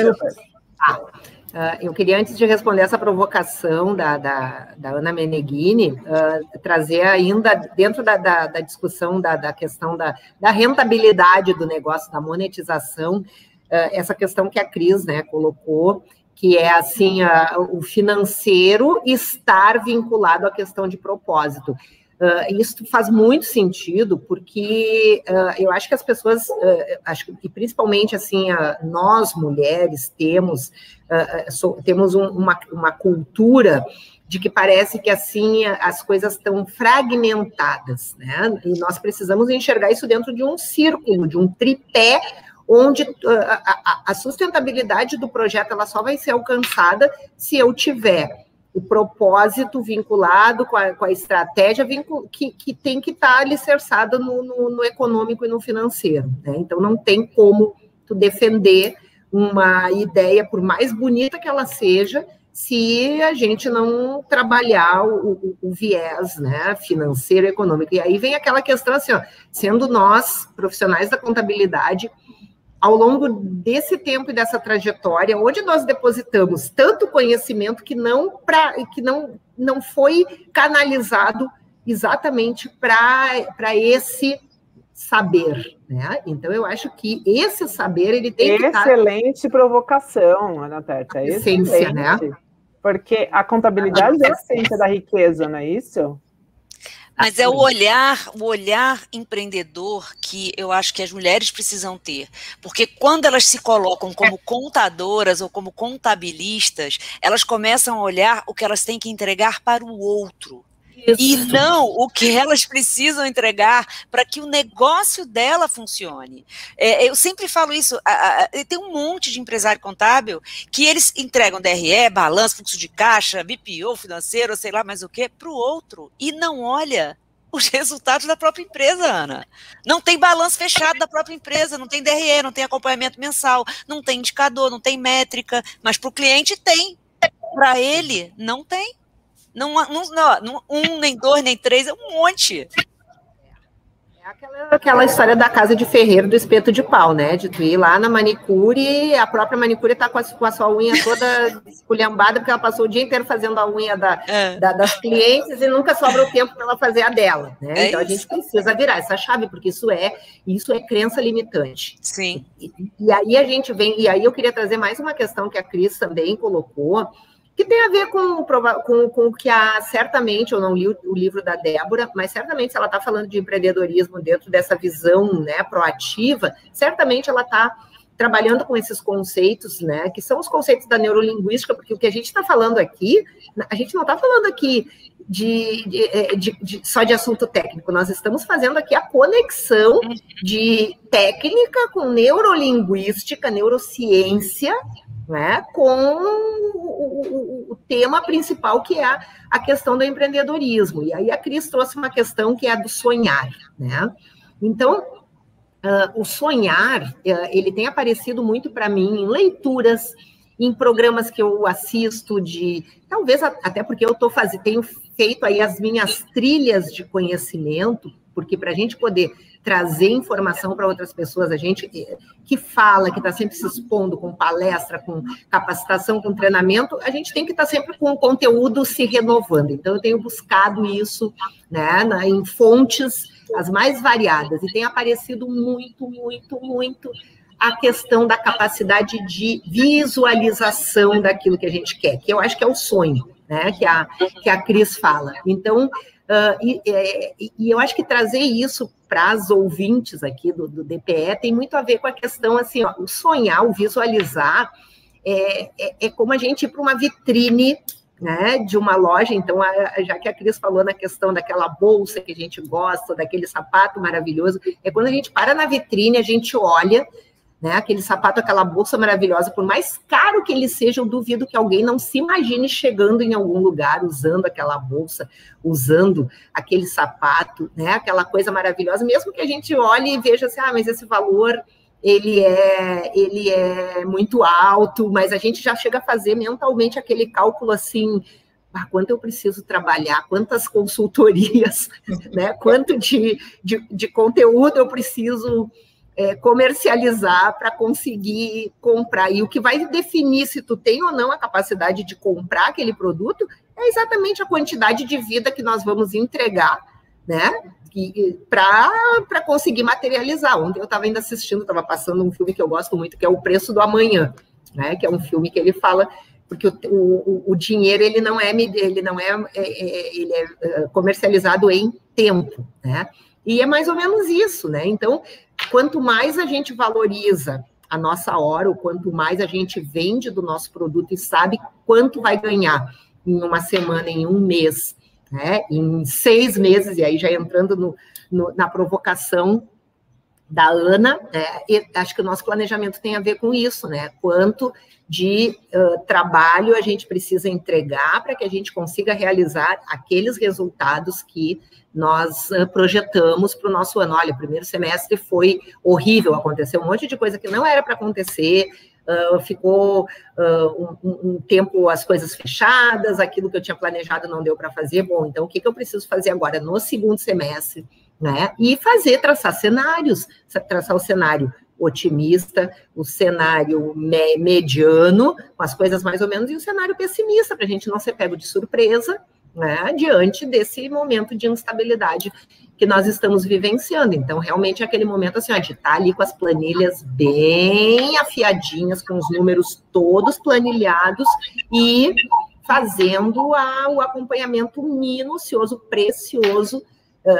Ah. Uh, eu queria, antes de responder essa provocação da, da, da Ana Meneghini, uh, trazer ainda, dentro da, da, da discussão da, questão da, da, rentabilidade do negócio, da monetização, uh, essa questão que a Cris né, colocou, que é assim, o financeiro estar vinculado à questão de propósito. Uh, isso faz muito sentido, porque uh, eu acho que as pessoas, uh, acho que principalmente assim, nós mulheres temos, so, temos um, uma, uma cultura de que parece que assim as coisas estão fragmentadas, né? E nós precisamos enxergar isso dentro de um círculo, de um tripé, onde a, a sustentabilidade do projeto ela só vai ser alcançada se eu tiver o propósito vinculado com a, com a estratégia que, que tem que estar tá alicerçada no, no, no, econômico e no financeiro. Né? Então, não tem como tu defender uma ideia, por mais bonita que ela seja, se a gente não trabalhar o, o, o viés né, financeiro e econômico. E aí vem aquela questão assim, ó, sendo nós, profissionais da contabilidade, ao longo desse tempo e dessa trajetória, onde nós depositamos tanto conhecimento que não, pra, que não, não foi canalizado exatamente para esse saber, né? Então eu acho que esse saber ele tem excelente que excelente provocação, Ana Teta, essência, né? Porque a contabilidade é a essência da riqueza, não é isso? Mas é o olhar, o olhar empreendedor que eu acho que as mulheres precisam ter. Porque quando elas se colocam como contadoras ou como contabilistas, elas começam a olhar o que elas têm que entregar para o outro. Isso. E não o que elas precisam entregar para que o negócio dela funcione. É, eu sempre falo isso. A, a, tem um monte de empresário contábil que eles entregam DRE, balanço, fluxo de caixa, BPO financeiro, sei lá mais o que, para o outro. E não olha os [laughs] resultados da própria empresa, Ana. Não tem balanço fechado da própria empresa, não tem DRE, não tem acompanhamento mensal, não tem indicador, não tem métrica, mas para o cliente tem. Para ele, não tem. Não, não, não, um, nem dois, nem três, é um monte. Aquela, aquela história da casa de ferreiro do espeto de pau, né? De tu ir lá na manicure, a própria manicure tá com a, com a sua unha toda esculhambada, porque ela passou o dia inteiro fazendo a unha da, é. da das clientes e nunca sobra o tempo para ela fazer a dela, né? É então isso. a gente precisa virar essa chave, porque isso é, isso é crença limitante. Sim. E, e aí a gente vem, e aí eu queria trazer mais uma questão que a Cris também colocou, que tem a ver com, com, com o que a, certamente, eu não li o, o livro da Débora, mas certamente se ela está falando de empreendedorismo dentro dessa visão né, proativa, certamente ela está trabalhando com esses conceitos, né, que são os conceitos da neurolinguística, porque o que a gente está falando aqui, a gente não está falando aqui de, de, é, de, de, só de assunto técnico, nós estamos fazendo aqui a conexão de técnica com neurolinguística, neurociência, né, com o, o, o, tema principal, que é a, questão do empreendedorismo. E aí a Cris trouxe uma questão que é a do sonhar. Né? Então, uh, o sonhar, uh, ele tem aparecido muito para mim em leituras, em programas que eu assisto de, talvez até porque eu tô fazendo, tenho feito aí as minhas trilhas de conhecimento, porque para a gente poder trazer informação para outras pessoas, a gente que fala, que está sempre se expondo com palestra, com capacitação, com treinamento, a gente tem que estar tá sempre com o conteúdo se renovando. Então, eu tenho buscado isso né, em fontes as mais variadas, e tem aparecido muito, muito, muito a questão da capacidade de visualização daquilo que a gente quer, que eu acho que é o sonho, né? Que a, que a Cris fala. Então, Uh, e, e, e, eu acho que trazer isso para as ouvintes aqui do, do, DPE tem muito a ver com a questão assim, ó, o sonhar, o visualizar, é, é, é como a gente ir para uma vitrine né, de uma loja. Então, a, já que a Cris falou na questão daquela bolsa que a gente gosta, daquele sapato maravilhoso, é quando a gente para na vitrine, a gente olha né? Aquele sapato, aquela bolsa maravilhosa, por mais caro que ele seja, eu duvido que alguém não se imagine chegando em algum lugar usando aquela bolsa, usando aquele sapato, né? Aquela coisa maravilhosa, mesmo que a gente olhe e veja assim, ah, mas esse valor ele é ele é muito alto, mas a gente já chega a fazer mentalmente aquele cálculo assim, ah, quanto eu preciso trabalhar, quantas consultorias, [laughs] né? Quanto de, de, de conteúdo eu preciso é, comercializar para conseguir comprar. E o que vai definir se tu tem ou não a capacidade de comprar aquele produto é exatamente a quantidade de vida que nós vamos entregar, né? Para conseguir materializar. Ontem eu estava ainda assistindo, estava passando um filme que eu gosto muito, que é O Preço do Amanhã, né? Que é um filme que ele fala porque o, o, o dinheiro ele não é ele não é, é, é ele é, é comercializado em tempo, né? E é mais ou menos isso, né? Então, quanto mais a gente valoriza a nossa hora, o quanto mais a gente vende do nosso produto e sabe quanto vai ganhar em uma semana, em um mês, né? em seis meses, e aí já entrando no, no, na provocação da Ana, é, acho que o nosso planejamento tem a ver com isso, né? Quanto de uh, trabalho a gente precisa entregar para que a gente consiga realizar aqueles resultados que nós uh, projetamos para o nosso ano. Olha, o primeiro semestre foi horrível, aconteceu um monte de coisa que não era para acontecer, Uh, ficou uh, um, um, tempo as coisas fechadas, aquilo que eu tinha planejado não deu para fazer. Bom, então o que, que eu preciso fazer agora no segundo semestre? Né? E fazer, traçar cenários, traçar o cenário otimista, o cenário me mediano, com as coisas mais ou menos, e o cenário pessimista, para a gente não ser pego de surpresa né, diante desse momento de instabilidade que nós estamos vivenciando. Então, realmente, é aquele momento assim, ó, de estar tá ali com as planilhas bem afiadinhas, com os números todos planilhados e fazendo a, o acompanhamento minucioso, precioso,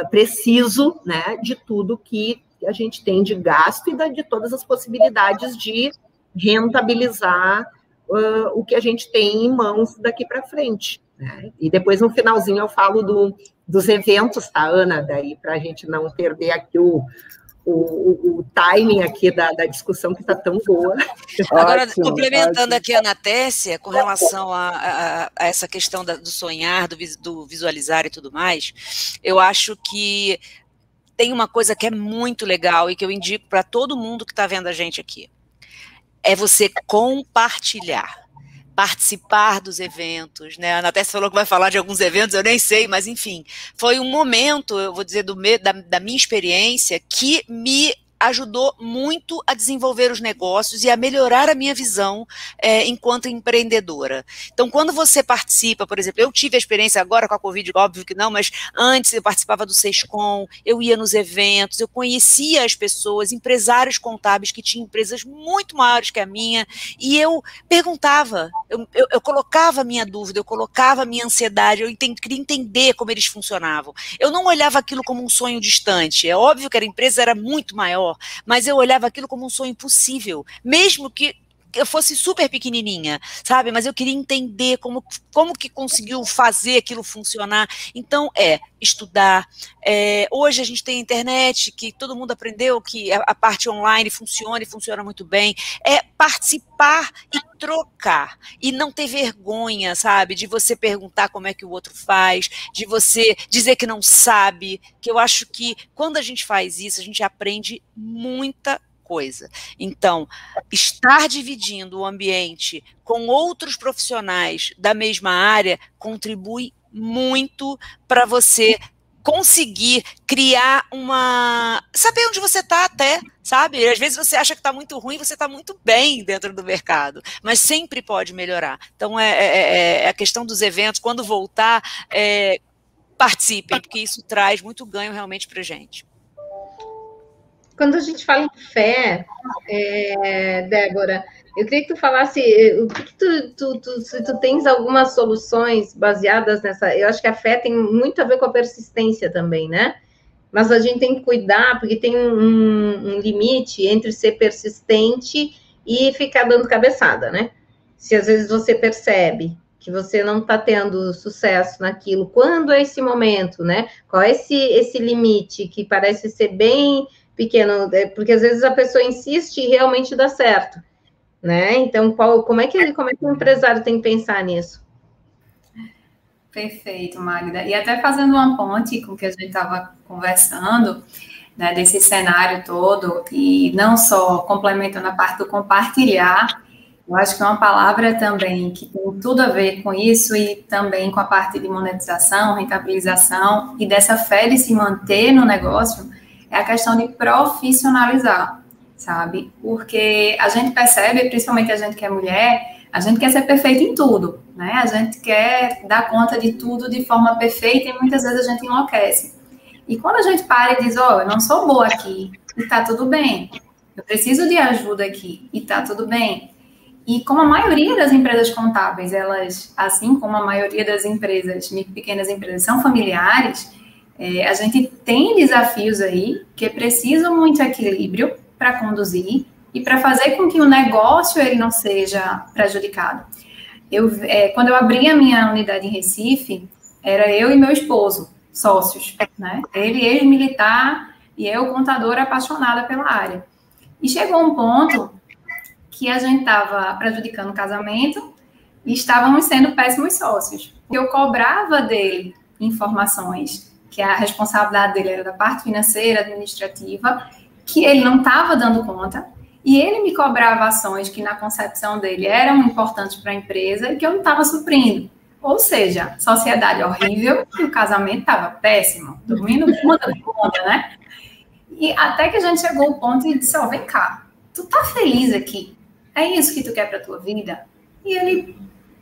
preciso, né, de tudo que a gente tem de gasto e de todas as possibilidades de rentabilizar uh, o que a gente tem em mãos daqui para frente. Né? E depois, no finalzinho, eu falo do, dos eventos, tá, Ana? Daí, para a gente não perder aqui o, o, o, timing aqui da, da, discussão que está tão boa. Agora, ótimo, complementando ótimo. aqui a Anatécia, com relação a, a, a essa questão da, do sonhar, do, do visualizar e tudo mais, eu acho que tem uma coisa que é muito legal e que eu indico para todo mundo que está vendo a gente aqui. É você compartilhar participar dos eventos, né? A Natécia falou que vai falar de alguns eventos, eu nem sei, mas enfim, foi um momento, eu vou dizer, do, da, da minha experiência, que me ajudou muito a desenvolver os negócios e a melhorar a minha visão é, enquanto empreendedora. Então, quando você participa, por exemplo, eu tive a experiência agora com a Covid, óbvio que não, mas antes eu participava do SESCOM, eu ia nos eventos, eu conhecia as pessoas, empresários contábeis que tinham empresas muito maiores que a minha, e eu perguntava, eu, eu, eu colocava a minha dúvida, eu colocava a minha ansiedade, eu entendi, queria entender como eles funcionavam. Eu não olhava aquilo como um sonho distante, é óbvio que a empresa era muito maior, mas eu olhava aquilo como um sonho impossível, mesmo que eu fosse super pequenininha, sabe? Mas eu queria entender como, como que conseguiu fazer aquilo funcionar. Então, é estudar. É, hoje a gente tem internet, que todo mundo aprendeu que a, a, parte online funciona e funciona muito bem. É participar e trocar. E não ter vergonha, sabe? De você perguntar como é que o outro faz, de você dizer que não sabe. Que eu acho que quando a gente faz isso, a gente aprende muita coisa. Então, estar dividindo o ambiente com outros profissionais da mesma área contribui muito para você conseguir criar uma. saber onde você está até, sabe? Às vezes você acha que está muito ruim, você está muito bem dentro do mercado, mas sempre pode melhorar. Então, é, é, é, é a questão dos eventos, quando voltar, é, participem, porque isso traz muito ganho realmente para gente. Quando a gente fala em fé, é, Débora, eu queria que tu falasse eh, o que tu, tu, tu, se tu tens algumas soluções baseadas nessa. Eu acho que a fé tem muito a ver com a persistência também, né? Mas a gente tem que cuidar, porque tem um, um limite entre ser persistente e ficar dando cabeçada, né? Se às vezes você percebe que você não está tendo sucesso naquilo, quando é esse momento, né? Qual é esse, esse limite que parece ser bem pequeno, é, porque às vezes a pessoa insiste e realmente dá certo, né? Então, qual, como é que como é que o empresário tem que pensar nisso? Perfeito, Magda. E até fazendo uma ponte com o que a gente estava conversando, né, desse cenário todo, e não só complementando a parte do compartilhar, eu acho que é uma palavra também que tem tudo a ver com isso e também com a parte de monetização, rentabilização e dessa fé de se manter no negócio, é a questão de profissionalizar, sabe? Porque a gente percebe, principalmente a gente que é mulher, a gente quer ser perfeita em tudo, né? A gente quer dar conta de tudo de forma perfeita e muitas vezes a gente enlouquece. E quando a gente para e diz, ó, oh, eu não sou boa aqui, e tá tudo bem, eu preciso de ajuda aqui, e tá tudo bem. E como a maioria das empresas contábeis, elas, assim como a maioria das empresas, pequenas empresas, são familiares, é, a gente tem desafios aí que precisam muito equilíbrio para conduzir e para fazer com que o negócio ele não seja prejudicado. Eu, é, quando eu abri a minha unidade em Recife, era eu e meu esposo, sócios, né? Ele ex-militar e eu contadora apaixonada pela área. E chegou um ponto que a gente estava prejudicando o casamento e estávamos sendo péssimos sócios. Eu cobrava dele informações que a responsabilidade dele era da parte financeira, administrativa, que ele não estava dando conta, e ele me cobrava ações que, na concepção dele, eram importantes para a empresa e que eu não estava suprindo. Ou seja, sociedade horrível e o casamento estava péssimo, dormindo conta de conta, né? E até que a gente chegou ao ponto e disse: Ó, oh, vem cá, tu tá feliz aqui? É isso que tu quer para tua vida? E ele,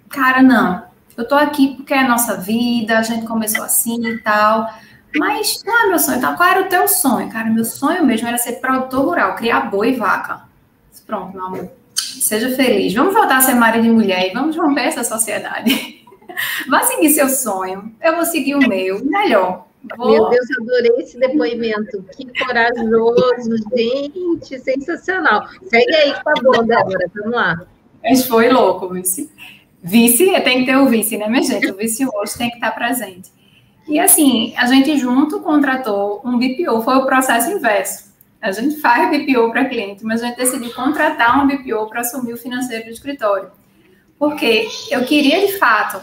cara, não, eu tô aqui porque é a nossa vida, a gente começou assim e tal. Mas não é meu sonho. Então, qual era o teu sonho? Cara, meu sonho mesmo era ser produtor rural, criar boi e vaca. Pronto, meu amor. Seja feliz. Vamos voltar a ser marido e mulher e vamos romper essa sociedade. [laughs] Vá seguir seu sonho. Eu vou seguir o meu. Melhor. Vou... Meu Deus, adorei esse depoimento. Que corajoso, gente. Sensacional. Segue aí que tá bom, Débora. Vamos lá. Mas foi louco, vice. Vice, tem que ter o vice, né, minha gente? O vice hoje tem que estar presente. E assim, a gente junto contratou um BPO, foi o processo inverso. A gente faz BPO para cliente, mas a gente decidiu contratar um BPO para assumir o financeiro do escritório. Porque eu queria, de fato,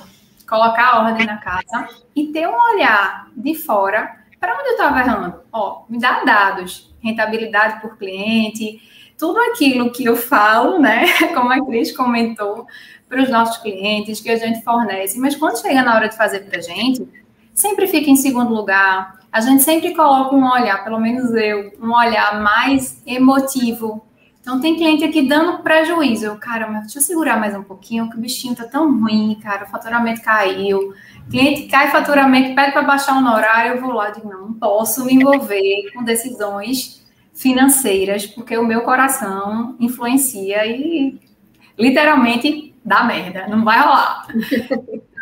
colocar a ordem na casa e ter um olhar de fora para onde eu estava errando. Ó, me dá dados, rentabilidade por cliente, tudo aquilo que eu falo, né? [laughs] Como a Cris comentou, para os nossos clientes, que a gente fornece. Mas quando chega na hora de fazer para a gente, sempre fica em segundo lugar. A gente sempre coloca um olhar, pelo menos eu, um olhar mais emotivo. Então, tem cliente aqui dando prejuízo. Eu, cara, mas deixa eu segurar mais um pouquinho, que o bichinho tá tão ruim, cara, o faturamento caiu. Cliente cai faturamento, pede para baixar o honorário, eu vou lá e não, não posso me envolver com decisões financeiras, porque o meu coração influencia e literalmente dá merda, não vai rolar.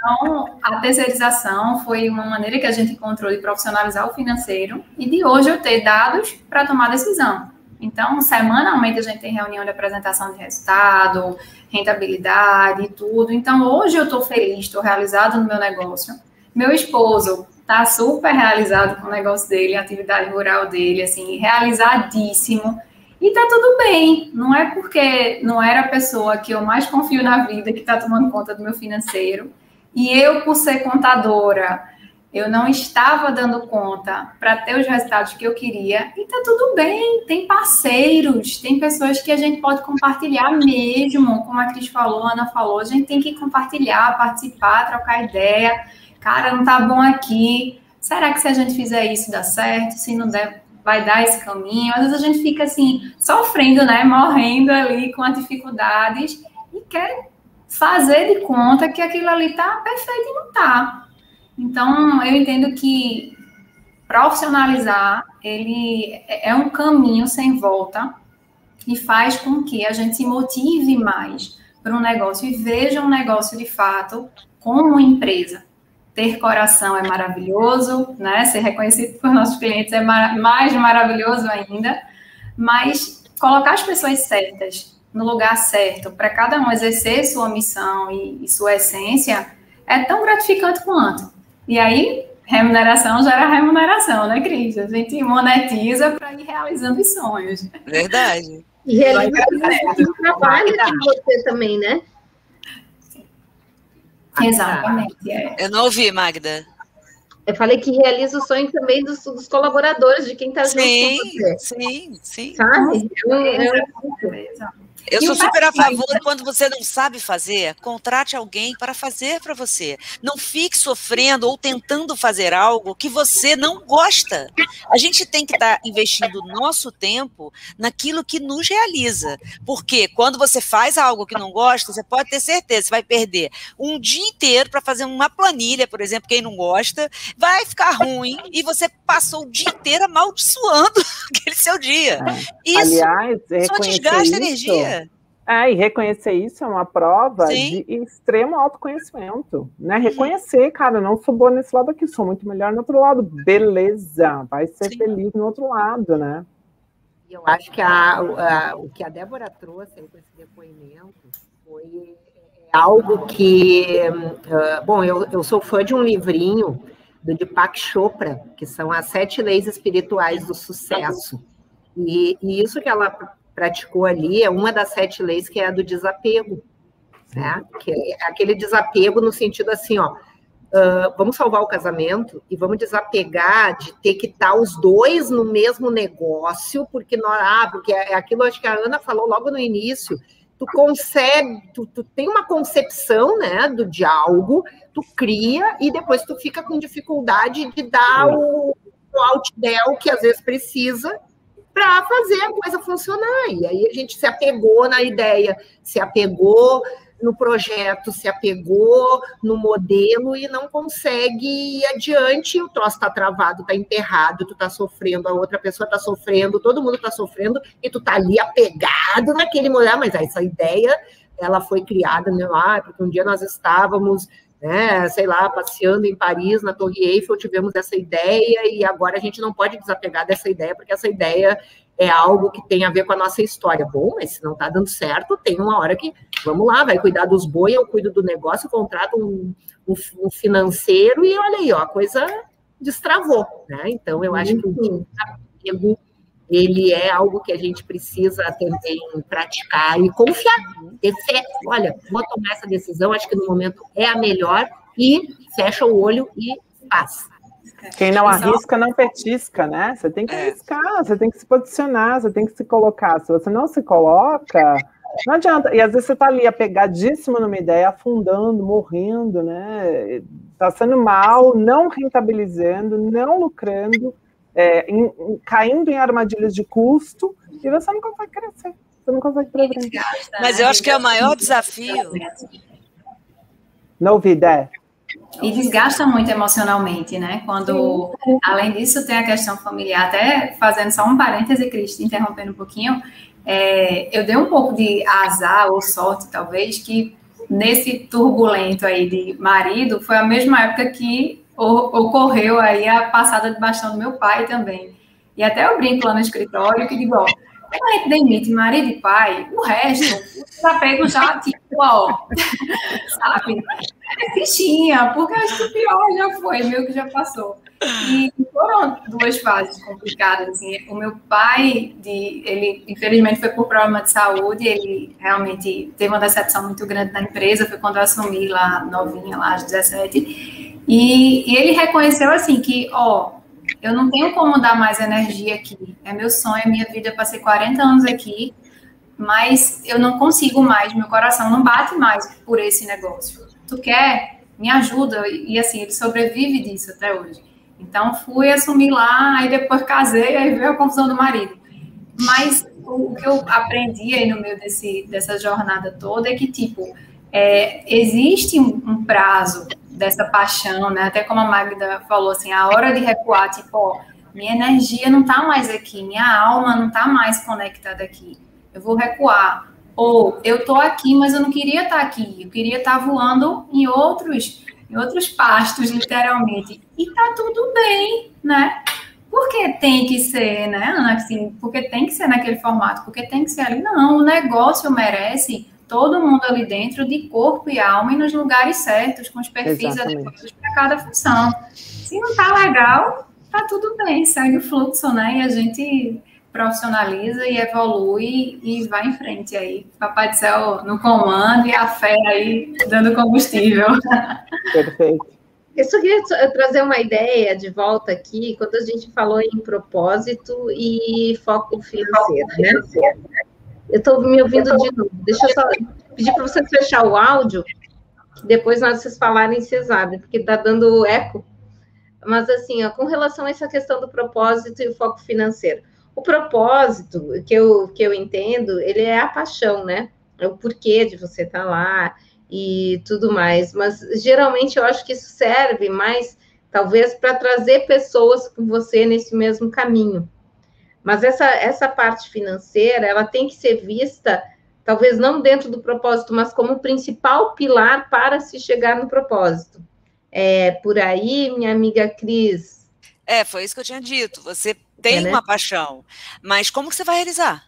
Então, a terceirização foi uma maneira que a gente encontrou de profissionalizar o financeiro e de hoje eu ter dados para tomar decisão. Então, semanalmente a gente tem reunião de apresentação de resultado, rentabilidade e tudo. Então, hoje eu estou feliz, estou realizado no meu negócio. Meu esposo está super realizado com o negócio dele, a atividade rural dele, assim, realizadíssimo. E tá tudo bem, não é porque não era a pessoa que eu mais confio na vida que está tomando conta do meu financeiro. E eu, por ser contadora, eu não estava dando conta para ter os resultados que eu queria. E tá tudo bem, tem parceiros, tem pessoas que a gente pode compartilhar mesmo, como a Cris falou, a Ana falou, a gente tem que compartilhar, participar, trocar ideia. Cara, não tá bom aqui. Será que se a gente fizer isso dá certo? Se não der, vai dar esse caminho. Às vezes a gente fica assim, sofrendo, né? Morrendo ali com as dificuldades e quer fazer de conta que aquilo ali tá perfeito e não tá. Então, eu entendo que profissionalizar, ele é um caminho sem volta e faz com que a gente se motive mais para um negócio e veja um negócio de fato como empresa ter coração é maravilhoso, né? Ser reconhecido por nossos clientes é mar mais maravilhoso ainda, mas colocar as pessoas certas no lugar certo para cada um exercer sua missão e, e, sua essência é tão gratificante quanto. E aí, remuneração gera remuneração, né, Cris? A gente monetiza para ir realizando os sonhos. Verdade. E realiza o trabalho de você também, né? Exatamente. É. Eu não ouvi, Magda. Eu falei que realiza o sonho também dos, dos colaboradores, de quem está junto sim, com você. Sim, sim. Sabe? Eu, eu, eu sou super a favor quando você não sabe fazer, contrate alguém para fazer para você. Não fique sofrendo ou tentando fazer algo que você não gosta. A gente tem que estar tá investindo nosso tempo naquilo que nos realiza. Porque quando você faz algo que não gosta, você pode ter certeza, você vai perder um dia inteiro para fazer uma planilha, por exemplo, quem não gosta, vai ficar ruim e você passou o dia inteiro amaldiçoando [laughs] aquele seu dia. É. Isso Aliás, só desgasta isso, energia. É, e reconhecer isso é uma prova Sim. de extremo autoconhecimento, né? Reconhecer, cara, não sou boa nesse lado aqui, sou muito melhor no outro lado. Beleza, vai ser Sim. feliz no outro lado, né? Eu acho que a, a, o que a Débora trouxe com esse depoimento foi é, algo que, uh, bom, eu, eu sou fã de um livrinho do Deepak Chopra, que são as sete leis espirituais do sucesso. E, e isso que ela praticou ali é uma das sete leis que é a do desapego, né? Que é aquele desapego no sentido assim, ó, uh, vamos salvar o casamento e vamos desapegar de ter que estar os dois no mesmo negócio, porque nós, ah, porque é aquilo acho que a Ana falou logo no início, tu concebe, tu, tu tem uma concepção, né, do de algo, tu cria e depois tu fica com dificuldade de dar o, o outdel que às vezes precisa para fazer a coisa funcionar. E aí a gente se apegou na ideia, se apegou no projeto, se apegou no modelo e não consegue ir adiante, o troço está travado, está enterrado, tu está sofrendo, a outra pessoa está sofrendo, todo mundo está sofrendo, e tu está ali apegado naquele modelo, mas essa ideia, ela foi criada, né, lá, porque um dia nós estávamos né, sei lá, passeando em Paris, na Torre Eiffel, tivemos essa ideia e agora a gente não pode desapegar dessa ideia, porque essa ideia é algo que tem a ver com a nossa história. Bom, mas se não está dando certo, tem uma hora que, vamos lá, vai cuidar dos boi, eu cuido do negócio, contrato um, um, um financeiro e olha aí, ó, a coisa destravou, né? Então, eu acho que o desapego, ele é algo que a gente precisa também praticar e confiar, ter fé. Olha, vou tomar essa decisão, acho que no momento é a melhor, e fecha o olho e faz. Quem não arrisca, não petisca, né? Você tem que é. arriscar, você tem que se posicionar, você tem que se colocar. Se você não se coloca, não adianta. E às vezes você está ali apegadíssimo numa ideia, afundando, morrendo, né? Está sendo mal, não rentabilizando, não lucrando, é, em, em, caindo em armadilhas de custo, e você não consegue crescer. Você não consegue progredir. Mas eu acho que é o maior desafio. Não ouvi, Dé. E desgasta muito emocionalmente, né? Quando, além disso, tem a questão familiar. Até fazendo só um parêntese, Cris, interrompendo um pouquinho, é, eu dei um pouco de azar ou sorte, talvez, que nesse turbulento aí de marido foi a mesma época que ocorreu aí a passada de bastão do meu pai também. E até eu brinco lá no escritório que digo, ó, quando a gente demite marido e pai, o resto, os apegos já, tipo, ó, [laughs] sabe? É fichinha, porque acho que o pior já foi, meio que já passou. E foram duas fases complicadas, assim. O meu pai, de, ele infelizmente foi por problema de saúde, ele realmente teve uma decepção muito grande na empresa, foi quando eu assumi lá, novinha, lá, às 17. E, e ele reconheceu, assim, que, ó, eu não tenho como dar mais energia aqui. É meu sonho, é minha vida. Eu passei 40 anos aqui, mas eu não consigo mais. Meu coração não bate mais por esse negócio. Tu quer? Me ajuda. E assim, ele sobrevive disso até hoje. Então fui assumir lá, aí depois casei, aí veio a confusão do marido. Mas o que eu aprendi aí no meio desse, dessa jornada toda é que, tipo, é, existe um, um prazo dessa paixão, né? Até como a Magda falou, assim, a hora de recuar, tipo, ó, minha energia não tá mais aqui, minha alma não tá mais conectada aqui. Eu vou recuar. Ou eu tô aqui, mas eu não queria estar tá aqui. Eu queria estar tá voando em outros, em outros pastos, literalmente. E tá tudo bem, né? Porque tem que ser, né, Ana? Assim, porque tem que ser naquele formato, porque tem que ser ali. Não, o negócio merece todo mundo ali dentro de corpo e alma e nos lugares certos, com os perfis adequados para cada função. Se não tá legal, tá tudo bem, segue o fluxo, né? E a gente profissionaliza e evolui e vai em frente aí. Papai do céu no comando e a fé aí dando combustível. Perfeito. Eu só queria trazer uma ideia de volta aqui, quando a gente falou em propósito e foco financeiro, né? Eu estou me ouvindo de novo. Deixa eu só pedir para vocês fechar o áudio, depois nós vocês falarem se sabem, porque está dando eco. Mas, assim, ó, com relação a essa questão do propósito e o foco financeiro. O propósito, que eu, que eu entendo, ele é a paixão, né? É o porquê de você estar tá lá e tudo mais. Mas, geralmente, eu acho que isso serve mais, talvez, para trazer pessoas com você nesse mesmo caminho. Mas essa, essa parte financeira, ela tem que ser vista, talvez não dentro do propósito, mas como principal pilar para se chegar no propósito. É, por aí, minha amiga Cris. É, foi isso que eu tinha dito. Você tem é, né? uma paixão, mas como que você vai realizar?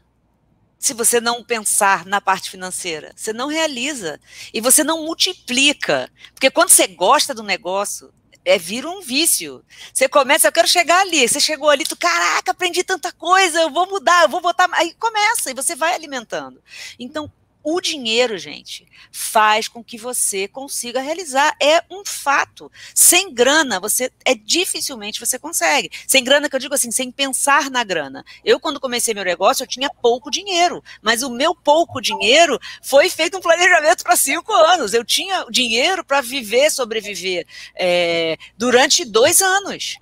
se você não pensar na parte financeira. Você não realiza. E você não multiplica. Porque quando você gosta do negócio, é, vira um vício. Você começa, eu quero chegar ali. Você chegou ali, tu, caraca, aprendi tanta coisa, eu vou mudar, eu vou botar. Aí começa, e você vai alimentando. Então, o dinheiro, gente, faz com que você consiga realizar. É um fato. Sem grana, você é dificilmente você consegue. Sem grana, que eu digo assim, sem pensar na grana. Eu, quando comecei meu negócio, eu tinha pouco dinheiro, mas o meu pouco dinheiro foi feito um planejamento para cinco anos. Eu tinha dinheiro para viver, sobreviver é, durante dois anos.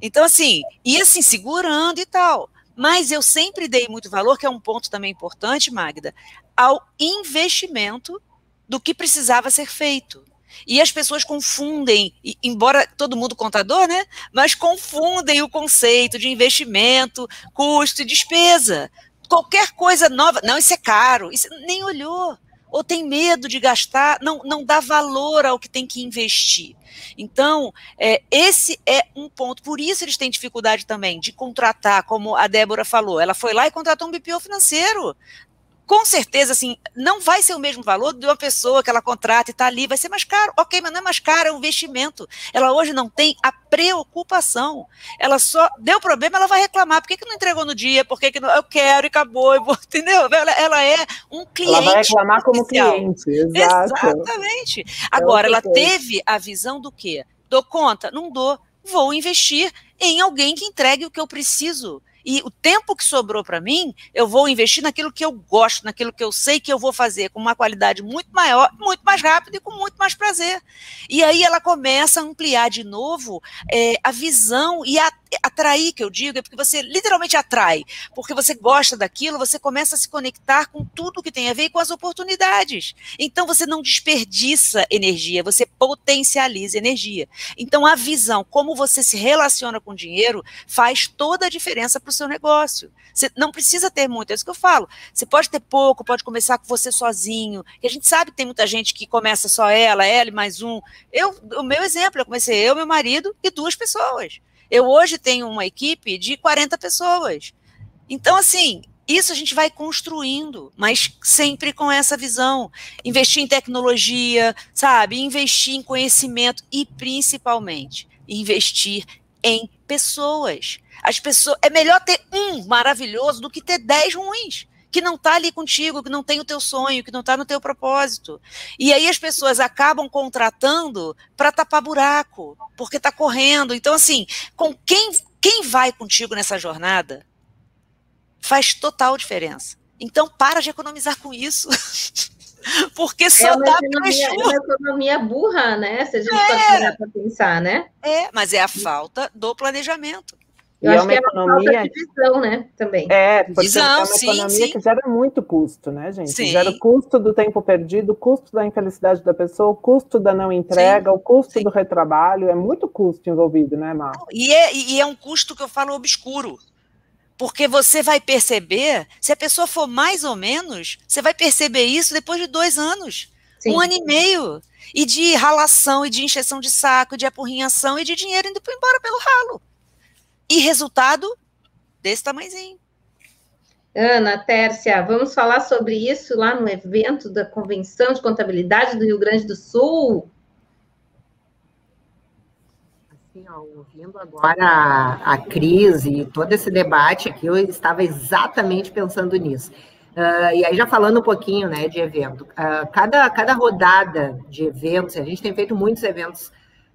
Então, assim, ia assim, segurando e tal. Mas eu sempre dei muito valor, que é um ponto também importante, Magda, ao investimento do que precisava ser feito. E as pessoas confundem, embora todo mundo contador, né? Mas confundem o conceito de investimento, custo e despesa. Qualquer coisa nova, não, isso é caro, isso nem olhou ou tem medo de gastar, não, não dá valor ao que tem que investir. Então, é, esse é um ponto. Por isso eles têm dificuldade também de contratar, como a Débora falou. Ela foi lá e contratou um BPO financeiro. Com certeza, assim, não vai ser o mesmo valor de uma pessoa que ela contrata e está ali, vai ser mais caro. Ok, mas não é mais caro, é um investimento. Ela hoje não tem a preocupação. Ela só deu problema, ela vai reclamar. Por que, que não entregou no dia? Por que, que não? Eu quero e acabou. [laughs] Entendeu? Ela, ela é um cliente. Ela vai reclamar como cliente, exato. Exatamente. Agora, ela teve a visão do quê? Dou conta? Não dou. Vou investir em alguém que entregue o que eu preciso. E o tempo que sobrou para mim, eu vou investir naquilo que eu gosto, naquilo que eu sei que eu vou fazer com uma qualidade muito maior, muito mais rápida e com muito mais prazer. E aí ela começa a ampliar de novo é, a visão e a, atrair, que eu digo, é porque você literalmente atrai, porque você gosta daquilo, você começa a se conectar com tudo que tem a ver e com as oportunidades. Então você não desperdiça energia, você potencializa energia. Então a visão, como você se relaciona com o dinheiro, faz toda a diferença para o seu negócio. Você não precisa ter muito, é isso que eu falo. Você pode ter pouco, pode começar com você sozinho. E a gente sabe que tem muita gente que começa só ela, ela e mais um. Eu, o meu exemplo, eu comecei eu, meu marido e duas pessoas. Eu hoje tenho uma equipe de 40 pessoas. Então, assim, isso a gente vai construindo, mas sempre com essa visão. Investir em tecnologia, sabe? Investir em conhecimento e, principalmente, investir em pessoas. As pessoas é melhor ter um maravilhoso do que ter dez ruins que não está ali contigo, que não tem o teu sonho, que não está no teu propósito. E aí as pessoas acabam contratando para tapar buraco, porque está correndo. Então assim, com quem quem vai contigo nessa jornada faz total diferença. Então para de economizar com isso. [laughs] Porque só é dá economia, é uma economia burra, né? Se a gente é, para pensar, né? É, mas é a falta do planejamento. Eu e é uma economia de visão, né? Também. É, porque visão, é uma sim, economia sim. que gera muito custo, né, gente? Sim. Gera o custo do tempo perdido, o custo da infelicidade da pessoa, o custo da não entrega, o custo do retrabalho, é muito custo envolvido, né, Mar? E é, e é um custo que eu falo obscuro. Porque você vai perceber, se a pessoa for mais ou menos, você vai perceber isso depois de dois anos, sim. um ano e meio. E de ralação, e de encheção de saco, de apurrinhação, e de dinheiro indo embora pelo ralo. E resultado desse tamanhozinho. Ana, Tércia, vamos falar sobre isso lá no evento da Convenção de Contabilidade do Rio Grande do Sul. Assim, ó, ouvindo agora a, a crise, todo esse debate aqui, eu estava exatamente pensando nisso. Uh, e aí, já falando um pouquinho né, de evento, uh, cada, cada rodada de eventos, a gente tem feito muitos eventos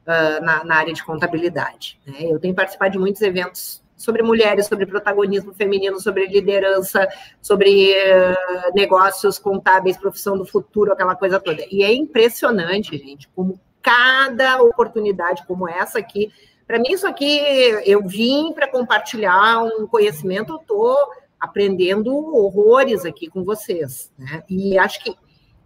uh, na, na, área de contabilidade. Né? Eu tenho participado de muitos eventos sobre mulheres, sobre protagonismo feminino, sobre liderança, sobre uh, negócios contábeis, profissão do futuro, aquela coisa toda. E é impressionante, gente, como cada oportunidade como essa aqui. Para mim, isso aqui, eu vim para compartilhar um conhecimento, eu estou aprendendo horrores aqui com vocês. Né? E acho que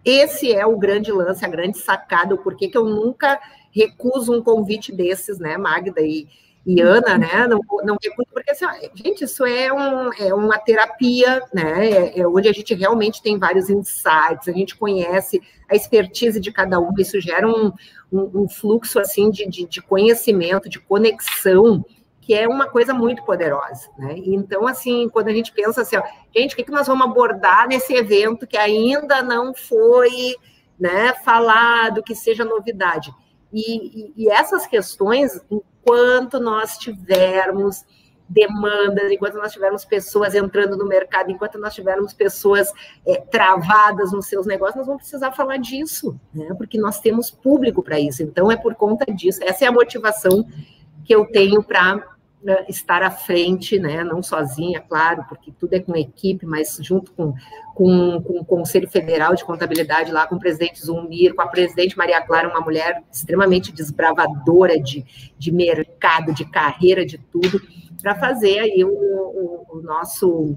esse é o grande lance, a grande sacada, o porquê que eu nunca recuso um convite desses, né, Magda e, e Ana, né? Não, não recuso, porque, assim, gente, isso é, um, é uma terapia, né? É, é, onde a gente realmente tem vários insights, a gente conhece a expertise de cada um, isso gera um, um, um fluxo, assim, de, de, de, conhecimento, de conexão, que é uma coisa muito poderosa, né? Então, assim, quando a gente pensa assim, ó, gente, o que, que nós vamos abordar nesse evento que ainda não foi, né, falado, que seja novidade? E, e, essas questões, enquanto nós tivermos demandas, enquanto nós tivermos pessoas entrando no mercado, enquanto nós tivermos pessoas é, travadas nos seus negócios, nós vamos precisar falar disso, né? Porque nós temos público para isso. Então é por conta disso. Essa é a motivação que eu tenho para estar à frente, né, não sozinha, claro, porque tudo é com equipe, mas junto com, com, com o Conselho Federal de Contabilidade, lá com o presidente Zumir, com a presidente Maria Clara, uma mulher extremamente desbravadora de, de mercado, de carreira, de tudo, para fazer aí o, o, o nosso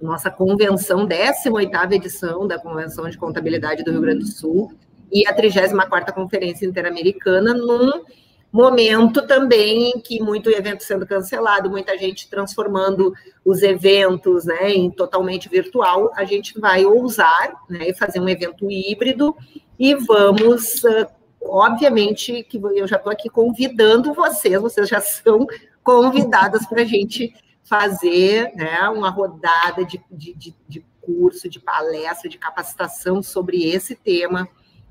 nossa convenção, 18ª edição da Convenção de Contabilidade do Rio Grande do Sul e a 34ª Conferência Interamericana num momento também em que muito evento sendo cancelado, muita gente transformando os eventos né, em totalmente virtual, a gente vai ousar né, fazer um evento híbrido e vamos, uh, obviamente, que eu já estou aqui convidando vocês, vocês já são convidadas para a gente fazer né, uma rodada de, de, de curso, de palestra, de capacitação sobre esse tema,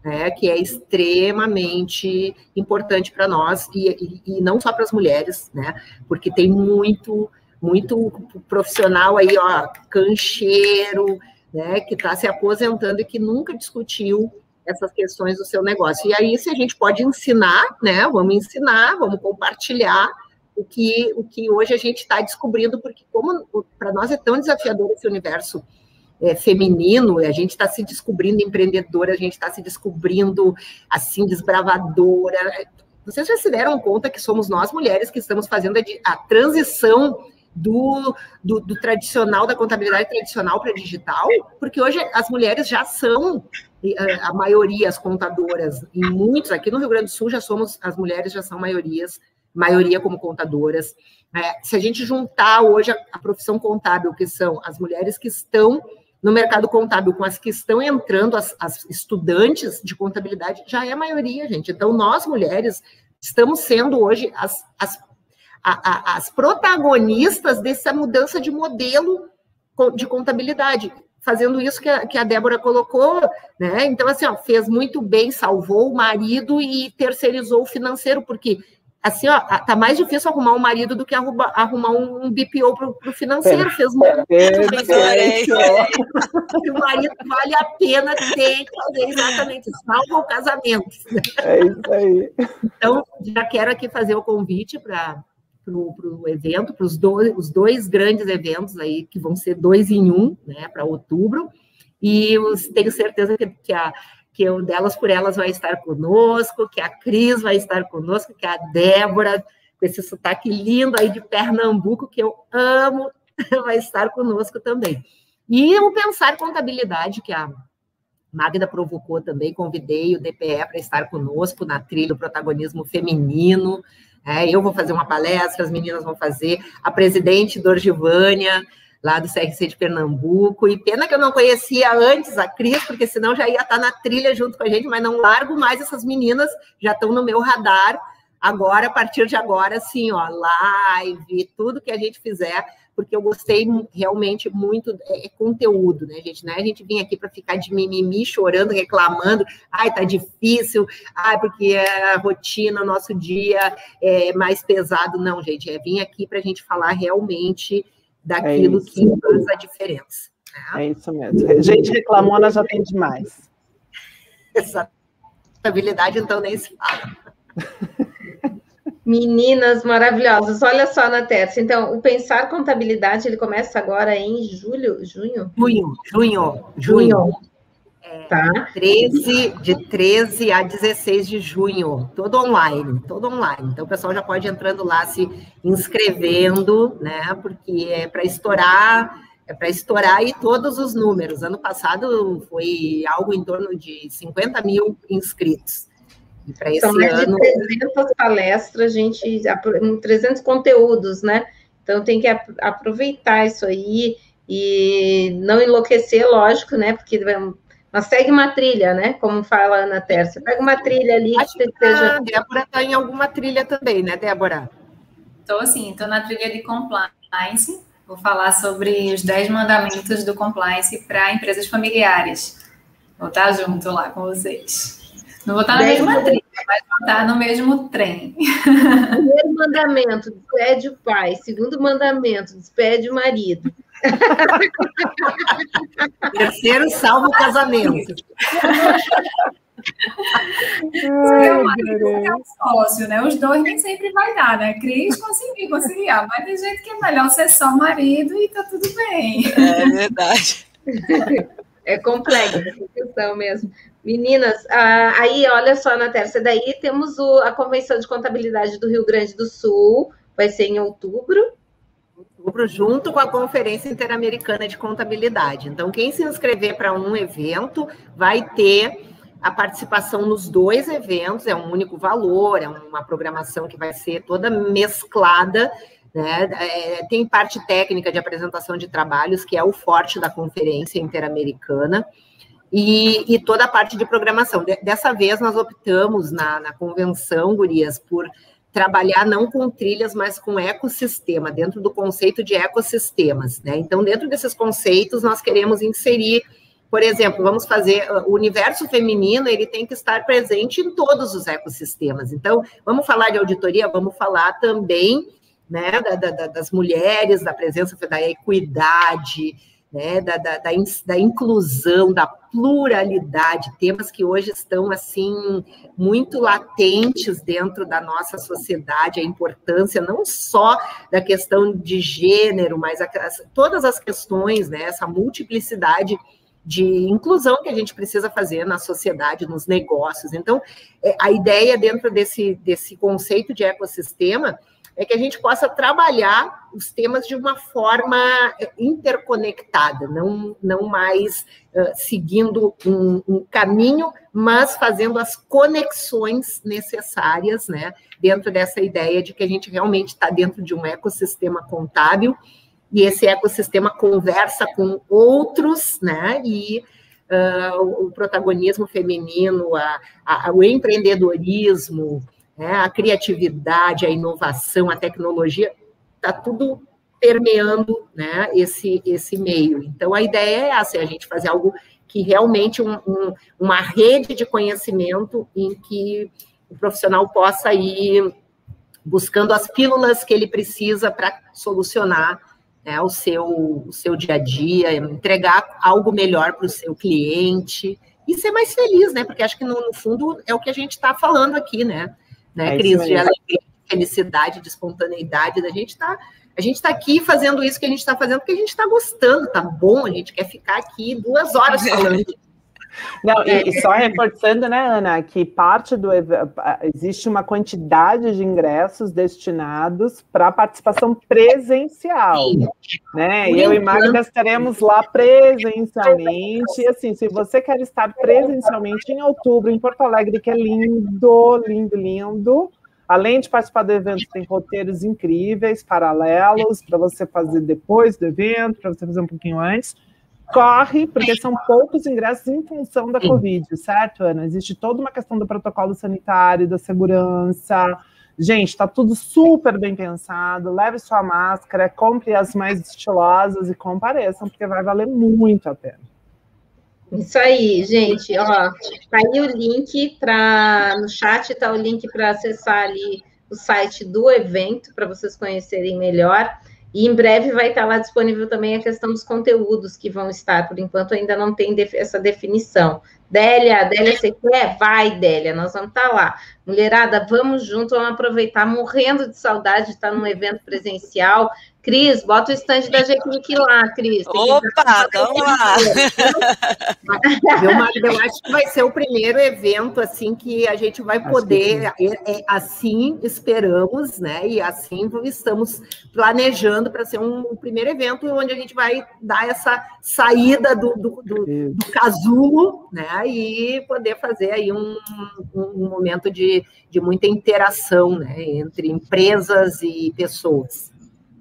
né, que é extremamente importante para nós e, e, e, não só para as mulheres, né, porque tem muito, muito profissional aí, ó, cancheiro, né, que está se aposentando e que nunca discutiu essas questões do seu negócio. E aí, se a gente pode ensinar, né, vamos ensinar, vamos compartilhar o que, o que hoje a gente está descobrindo, porque como para nós é tão desafiador esse universo é, feminino, a gente está se descobrindo empreendedora, a gente está se descobrindo assim desbravadora. Vocês já se deram conta que somos nós mulheres que estamos fazendo a, a transição do, do, do, tradicional, da contabilidade tradicional para digital, porque hoje as mulheres já são a maioria as contadoras, em muitos, aqui no Rio Grande do Sul já somos, as mulheres já são maiorias maioria como contadoras. É, se a gente juntar hoje a, a, profissão contábil, que são as mulheres que estão no mercado contábil com as que estão entrando, as, as estudantes de contabilidade, já é a maioria, gente. Então, nós, mulheres, estamos sendo hoje as, as, a, a, as protagonistas dessa mudança de modelo de contabilidade fazendo isso que a, que a Débora colocou, né? Então, assim, ó, fez muito bem, salvou o marido e terceirizou o financeiro, porque assim, ó, tá mais difícil arrumar um marido do que arrumar, arrumar um BPO pro, pro financeiro. Fez muito [laughs] o marido vale a pena ter que fazer exatamente salva o casamento. É isso aí. Então, já quero aqui fazer o convite para o evento, para os dois, os dois grandes eventos aí, que vão ser dois em um, né, para outubro. E eu tenho certeza que, que a que o Delas por Elas vai estar conosco, que a Cris vai estar conosco, que a Débora, com esse sotaque lindo aí de Pernambuco, que eu amo, [laughs] vai estar conosco também. E o Pensar Contabilidade, que a Magda provocou também, convidei o DPE para estar conosco na trilha do protagonismo feminino. É, eu vou fazer uma palestra, as meninas vão fazer, a presidente Dorgivânia, lá do CRC de Pernambuco. E pena que eu não conhecia antes a Cris, porque senão já ia estar na trilha junto com a gente, mas não largo mais essas meninas, já estão no meu radar. Agora, a partir de agora, sim, ó, live, tudo que a gente fizer, porque eu gostei realmente muito, é, é conteúdo, né, gente? Não é a gente vir aqui para ficar de mimimi, chorando, reclamando, ai, tá difícil, ai, porque é a rotina, nosso dia é mais pesado. Não, gente, é vir aqui para a gente falar realmente daquilo é que faz a diferença. Né? É isso mesmo. Gente reclamona já tem demais. [laughs] Essa estabilidade, então, nem se fala. [laughs] Meninas maravilhosas, olha só na Terça. Então, o Pensar Contabilidade, ele começa agora em julho, junho? Junho, junho, junho. É, tá. 13, de 13 a 16 de junho, todo online, todo online. Então, o pessoal já pode ir entrando lá, se inscrevendo, né? Porque é para estourar, é para estourar aí todos os números. Ano passado foi algo em torno de 50 mil inscritos. E para esse São mais ano... de 300 palestras, gente, 300 conteúdos, né? Então, tem que aproveitar isso aí e não enlouquecer, lógico, né? Porque mas segue uma trilha, né? Como fala a Ana Tércia. Pega uma trilha ali. Acho que a Débora está em alguma trilha também, né, Débora? Estou sim, estou na trilha de compliance. Vou falar sobre os 10 mandamentos do compliance para empresas familiares. Vou estar junto lá com vocês. Não vou estar na mesma trilha, mas vou estar no mesmo trem. Primeiro mandamento, despede o pai. Segundo mandamento, despede o marido. Terceiro, salva o casamento. Ai, é um sócio, né? Os dois nem sempre vai dar, né? Cris conseguir conciliar, mas tem gente que é melhor ser só marido e tá tudo bem. É verdade. É complexo essa questão mesmo. Meninas, ah, aí olha só na terça, daí temos o, a Convenção de Contabilidade do Rio Grande do Sul, vai ser em outubro, outubro, junto com a Conferência Interamericana de Contabilidade. Então, quem se inscrever para um evento vai ter a participação nos dois eventos, é um único valor, é uma programação que vai ser toda mesclada. Né? É, tem parte técnica de apresentação de trabalhos, que é o forte da Conferência Interamericana. E, e, toda a parte de programação. Dessa vez, nós optamos na, na convenção, Gurias, por trabalhar não com trilhas, mas com ecossistema, dentro do conceito de ecossistemas, né? Então, dentro desses conceitos, nós queremos inserir, por exemplo, vamos fazer o universo feminino, ele tem que estar presente em todos os ecossistemas. Então, vamos falar de auditoria, vamos falar também né, da, da, das mulheres, da presença da equidade, né, da, da, da, da, inclusão, da pluralidade, temas que hoje estão assim muito latentes dentro da nossa sociedade, a importância não só da questão de gênero, mas a, todas as questões, né, essa multiplicidade de inclusão que a gente precisa fazer na sociedade, nos negócios. Então, é, a ideia dentro desse, desse conceito de ecossistema é que a gente possa trabalhar os temas de uma forma interconectada, não, não mais uh, seguindo um, um, caminho, mas fazendo as conexões necessárias, né, dentro dessa ideia de que a gente realmente está dentro de um ecossistema contábil e esse ecossistema conversa com outros, né, e uh, o protagonismo feminino, a, a, o empreendedorismo, né, a criatividade, a inovação, a tecnologia, está tudo permeando né, esse, esse meio. Então, a ideia é essa, é a gente fazer algo que realmente um, um, uma rede de conhecimento em que o profissional possa ir buscando as pílulas que ele precisa para solucionar né, o, seu, o seu dia a dia, entregar algo melhor para o seu cliente e ser mais feliz, né? Porque acho que no, no fundo é o que a gente está falando aqui, né? Né, é Cris? De alegria, de felicidade, de espontaneidade, da gente tá. A gente está aqui fazendo isso que a gente está fazendo porque a gente está gostando, tá bom, a gente quer ficar aqui duas horas falando. [laughs] Não, e, e, só reforçando, né, Ana, que parte do existe uma quantidade de ingressos destinados para participação presencial, Sim. né? E eu e Magda estaremos lá presencialmente. E assim, se você quer estar presencialmente em outubro em Porto Alegre, que é lindo, lindo, lindo. Além de participar do evento, tem roteiros incríveis, paralelos, para você fazer depois do evento, para você fazer um pouquinho antes corre, porque são poucos ingressos em função da Covid, certo, Ana? Existe toda uma questão do protocolo sanitário, da segurança. Gente, está tudo super bem pensado. Leve sua máscara, compre as mais estilosas e compareçam, porque vai valer muito a pena. Isso aí, gente. Ó, tá aí o link para no chat tá o link para acessar ali o site do evento para vocês conhecerem melhor. E em breve vai estar lá disponível também a questão dos conteúdos que vão estar, por enquanto ainda não tem essa definição. Délia, Délia, você quer? Vai, Délia, nós vamos estar lá. Mulherada, vamos junto, vamos aproveitar, morrendo de saudade de estar num evento presencial. Cris, bota o estande da GQuick lá, Cris. Opa, vamos lá. Eu, eu acho que vai ser o primeiro evento, assim, que a gente vai poder, é, é, assim esperamos, né, e assim estamos planejando para ser um, um, primeiro evento onde a gente vai dar essa saída do, do, do, do casulo, né, e poder fazer aí um, um momento de, de muita interação, né, entre empresas e pessoas.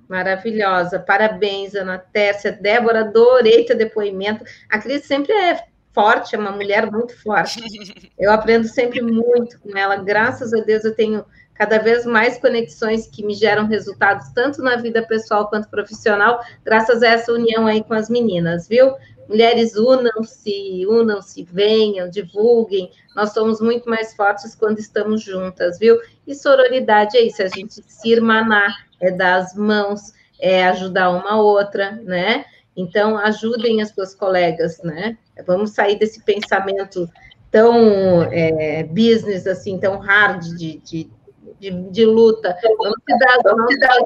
Maravilhosa. Parabéns, Ana Tércia. Débora, adorei teu depoimento. A Cris sempre é forte, é uma mulher muito forte. [laughs] Eu aprendo sempre muito com ela. Graças a Deus eu tenho cada vez mais conexões que me geram resultados tanto na vida pessoal quanto profissional, graças a essa união aí com as meninas, viu? Mulheres, unam-se, unam-se, venham, divulguem. Nós somos muito mais fortes quando estamos juntas, viu? E sororidade é isso, a gente se irmanar, é dar as mãos, é ajudar uma outra, né? Então, ajudem as suas colegas, né? Vamos sair desse pensamento tão é, business, assim, tão hard de, de, de, de luta. Vamos se dar, vamos se dar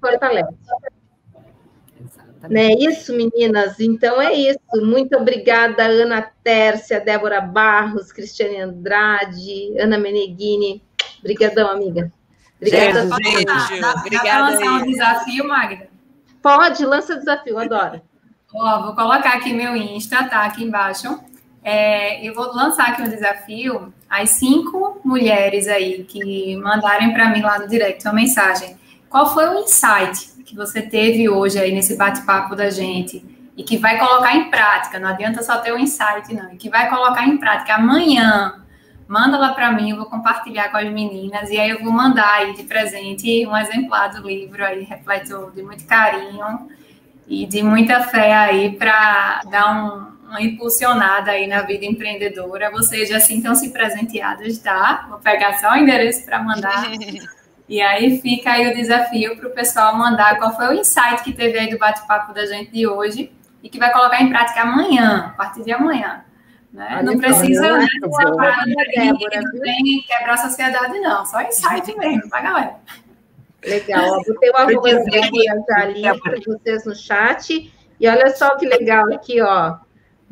fortalece. Né? Isso, meninas. Então é isso. Muito obrigada, Ana Tércia, Débora Barros, Cristiane Andrade, Ana Meneghini. Obrigadão, amiga. Obrigada. Gente, dá, obrigada. lançar um desafio, Magda? Pode, lança desafio, adoro. [laughs] Ó, vou colocar aqui meu Insta, tá? Aqui embaixo. É, eu vou lançar aqui um desafio às cinco mulheres aí que mandarem para mim lá no direct uma mensagem. Qual foi o insight que você teve hoje aí nesse bate-papo da gente e que vai colocar em prática, não adianta só ter um insight, não, e que vai colocar em prática amanhã, manda lá para mim, eu vou compartilhar com as meninas, e aí eu vou mandar aí de presente um exemplar do livro aí, refletido de muito carinho e de muita fé aí para dar um, uma impulsionada aí na vida empreendedora. Vocês já sintam-se presenteados, tá? Vou pegar só o endereço para mandar. [laughs] E aí fica aí o desafio para o pessoal mandar qual foi o insight que teve aí do bate-papo da gente de hoje e que vai colocar em prática amanhã, a partir de amanhã. Né? Não precisa né, quebrar a sociedade, não. Só insight mesmo, tá, galera? Legal. Botei o arroba já ali para vocês no chat. E olha só que legal aqui, ó.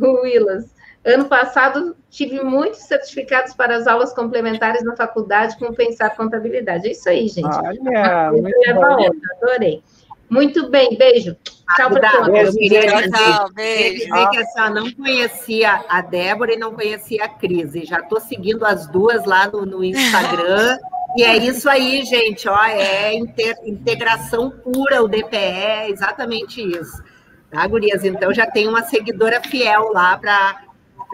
O Willas. Ano passado tive muitos certificados para as aulas complementares na faculdade com Pensar Contabilidade. É isso aí, gente. Olha, muito bom. Adorei. Muito bem, beijo. Tchau para todos. Eu queria tchau, beijo. dizer que eu só não conhecia a Débora e não conhecia a Cris. E já estou seguindo as duas lá no, no Instagram. [laughs] e é isso aí, gente. Ó, é inter, integração pura o DPE, é exatamente isso. Tá, gurias? Então já tem uma seguidora fiel lá para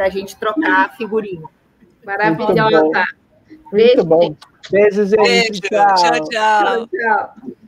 a gente trocar figurinha. Maravilhosa. Muito bom. Beijo, gente. Beijo, tchau. tchau. tchau. tchau.